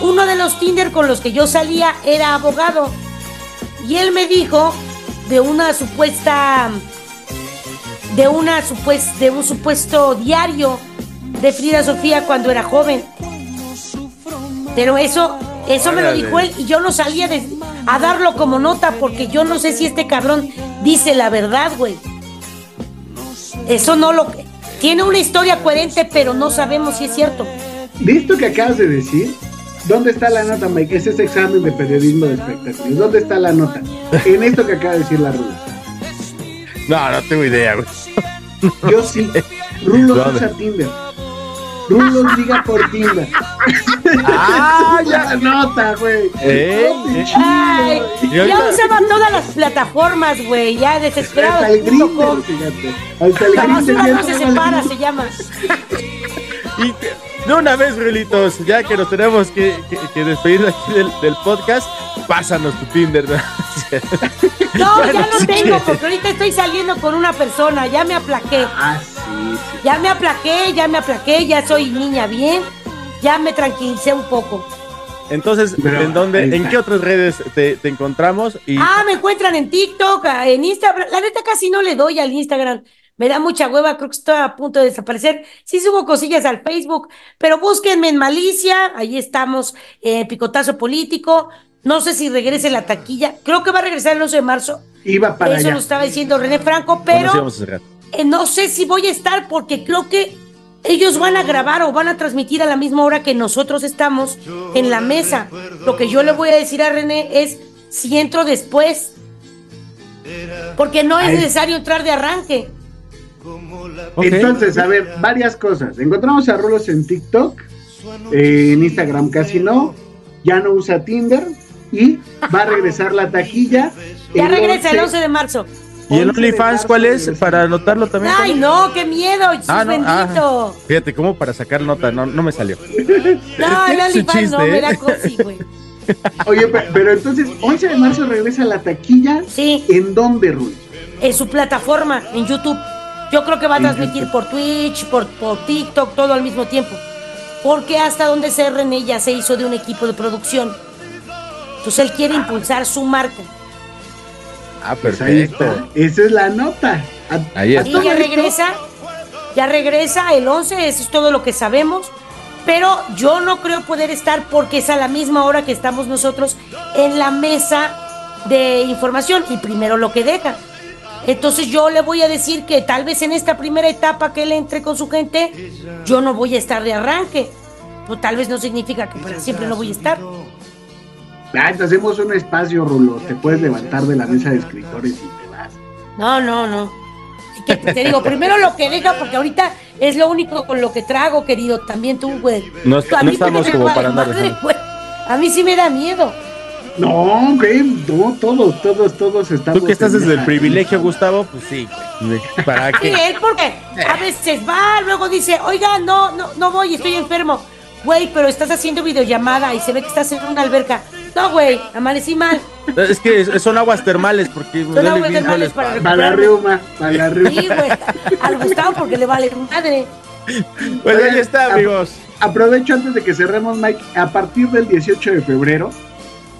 uno de los Tinder con los que yo salía era abogado. Y él me dijo de una supuesta de una supues- de un supuesto diario de Frida Sofía cuando era joven. Pero eso, eso me lo dijo él y yo no salía de- a darlo como nota porque yo no sé si este cabrón dice la verdad, güey. Eso no lo tiene una historia coherente, pero no sabemos si es cierto. De esto que acabas de decir, ¿dónde está la nota, Mike? Ese es examen de periodismo de espectáculos. ¿Dónde está la nota? En esto que acaba de decir la Rulos. No, no tengo idea, güey. Yo sí. Rulos ¿Dónde? usa Tinder. Rulos liga por Tinder. Ah, es la nota, güey. Eh, eh. Ay, ya usaban todas las plataformas, güey, ya Hasta el. Grindr, fíjate. Hasta el La Grindr basura ya no se separa, se llama. Y que- de una vez, Rulitos, ya que nos tenemos que, que- que despedir aquí del, del podcast, pásanos tu Tinder. ¿no? No, (laughs) ya lo si tengo, quieres. porque ahorita estoy saliendo con una persona, ya me aplaqué. Ah, sí, sí. Ya me aplaqué, ya me aplaqué, ya soy niña bien, ya me tranquilicé un poco. Entonces, Pero, ¿en dónde, en qué otras redes te, te encontramos? Y Ah, me encuentran en TikTok, en Instagram. La neta casi no le doy al Instagram. Me da mucha hueva, creo que estoy a punto de desaparecer. Sí subo cosillas al Facebook, pero búsquenme en Malicia, ahí estamos, eh, Picotazo Político. No sé si regrese la taquilla. Creo que va a regresar el 11 de marzo. Iba para Eso allá. lo estaba diciendo René Franco, pero. Eh, no sé si voy a estar porque creo que ellos van a grabar o van a transmitir a la misma hora que nosotros estamos en la mesa. Lo que yo le voy a decir a René es si entro después. Porque no es necesario entrar de arranque. Entonces, a ver, varias cosas. Encontramos a Rulos en TikTok, eh, en Instagram casi no, ya no usa Tinder y va a regresar la taquilla. Ya regresa el 11 de marzo. ¿Y el 11 de OnlyFans cuál es? Para anotarlo también. Ay, no, qué miedo, Jesús Ah, no, ah. bendito. Fíjate, ¿cómo para sacar nota? No, no me salió. No, el OnlyFans no, me ¿eh? da cosi, güey. Oye, pe- pero entonces, 11 de marzo regresa la taquilla. Sí, ¿En dónde, Rulos? en su plataforma, en YouTube. Yo creo que va a transmitir por Twitch, por, por TikTok, todo al mismo tiempo. Porque hasta donde se René ya se hizo de un equipo de producción. Entonces él quiere impulsar su marca. Ah, Pues perfecto. Esa es la nota. A- Ahí está. Y ya regresa, ya regresa el 11, eso es todo lo que sabemos. Pero yo no creo poder estar porque es a la misma hora que estamos nosotros en la mesa de información y primero lo que deja. Entonces yo le voy a decir que tal vez en esta primera etapa que él entre con su gente, yo no voy a estar de arranque. Pues tal vez no significa que para siempre no voy a estar. Ah, te hacemos un espacio, Rulo. Te puedes levantar de la mesa de escritores y te vas. No, no, no. Que te digo, primero lo que deja, porque ahorita es lo único con lo que trago, querido. También tú, güey. No, no estamos como para andar madre. A mí sí me da miedo. No, güey, no, todos, todos, todos estamos. Tú que estás desde el privilegio, Gustavo, pues sí, güey. ¿Para Sí, qué? él porque a veces va, luego dice, oiga, no, no, no voy, estoy enfermo. Güey, pero estás haciendo videollamada y se ve que estás en una alberca. No, güey, amanecí mal. Es que son aguas termales, porque Son aguas termales para. Para la riuma, para la riuma. Sí, güey. Al Gustavo porque le vale madre. Pues ahí está, amigos. Aprovecho antes de que cerremos, Mike. A partir del 18 de febrero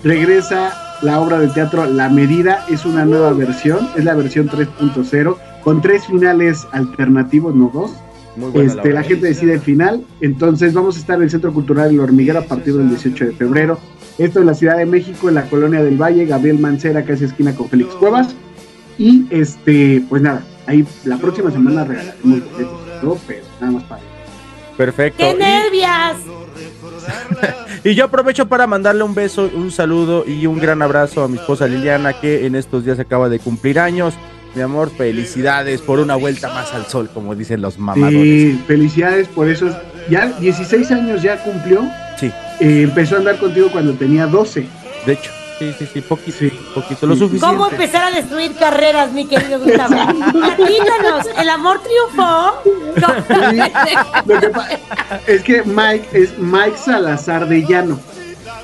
regresa la obra de teatro La Medida. Es una nueva versión, es la versión 3.0, con tres finales alternativos, no dos. Muy buena Este, la gente decide el final. Entonces vamos a estar en el Centro Cultural El Hormiguero a partir del 18 de febrero. Esto en la Ciudad de México, en la Colonia del Valle, Gabriel Mancera, casi esquina con Félix Cuevas. Y este, pues nada, ahí la próxima semana regalaremos boletos pero nada más para Perfecto. ¡Qué Y- nervias! (laughs) Y yo aprovecho para mandarle un beso, un saludo y un gran abrazo a mi esposa Liliana, que en estos días acaba de cumplir años. Mi amor, felicidades por una vuelta más al sol, como dicen los mamadores. Sí, felicidades por eso. Ya 16 años ya cumplió. Sí, Eh, empezó a andar contigo cuando tenía 12. de hecho, sí, sí, sí, poquito, Sí. poquito, lo suficiente. ¿Cómo empezar a destruir carreras, mi querido Gustavo? Platícanos, ¿el amor triunfó? No. Lo que es que Mike es Mike Salazar de Llano.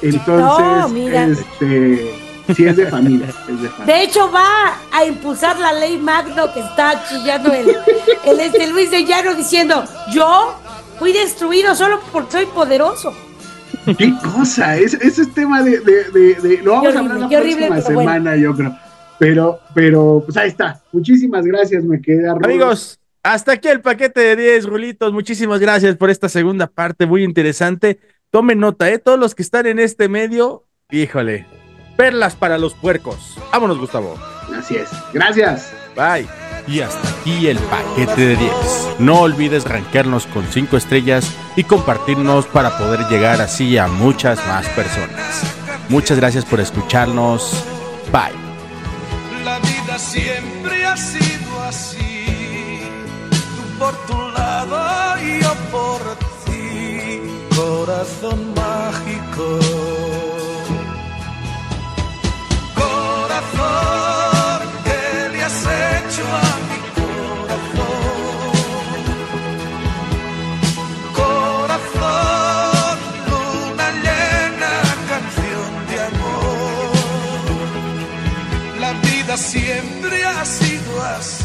Entonces, No, mira. este, sí es de familia, es de familia. De hecho, va a impulsar la ley Magno que está chillando el, el este Luis de Llano diciendo, yo fui destruido solo porque soy poderoso. Qué cosa, es- ese es tema de, de- de- de- lo vamos Qué a hablar la horrible, horrible, próxima bueno. semana, yo creo. Pero, pero, pues ahí está. Muchísimas gracias, me quedé rudo. Amigos, hasta aquí el paquete de 10, Rulitos. Muchísimas gracias por esta segunda parte, muy interesante. Tomen nota, ¿eh? Todos los que están en este medio, híjole, perlas para los puercos. Vámonos, Gustavo. Así es. Gracias. Bye. Y hasta aquí el paquete de 10. No olvides rankearnos con 5 estrellas y compartirnos para poder llegar así a muchas más personas. Muchas gracias por escucharnos. Bye. La vida siempre ha sido así. Tú por tu lado y yo por ti. Corazón mágico. Siempre ha sido así.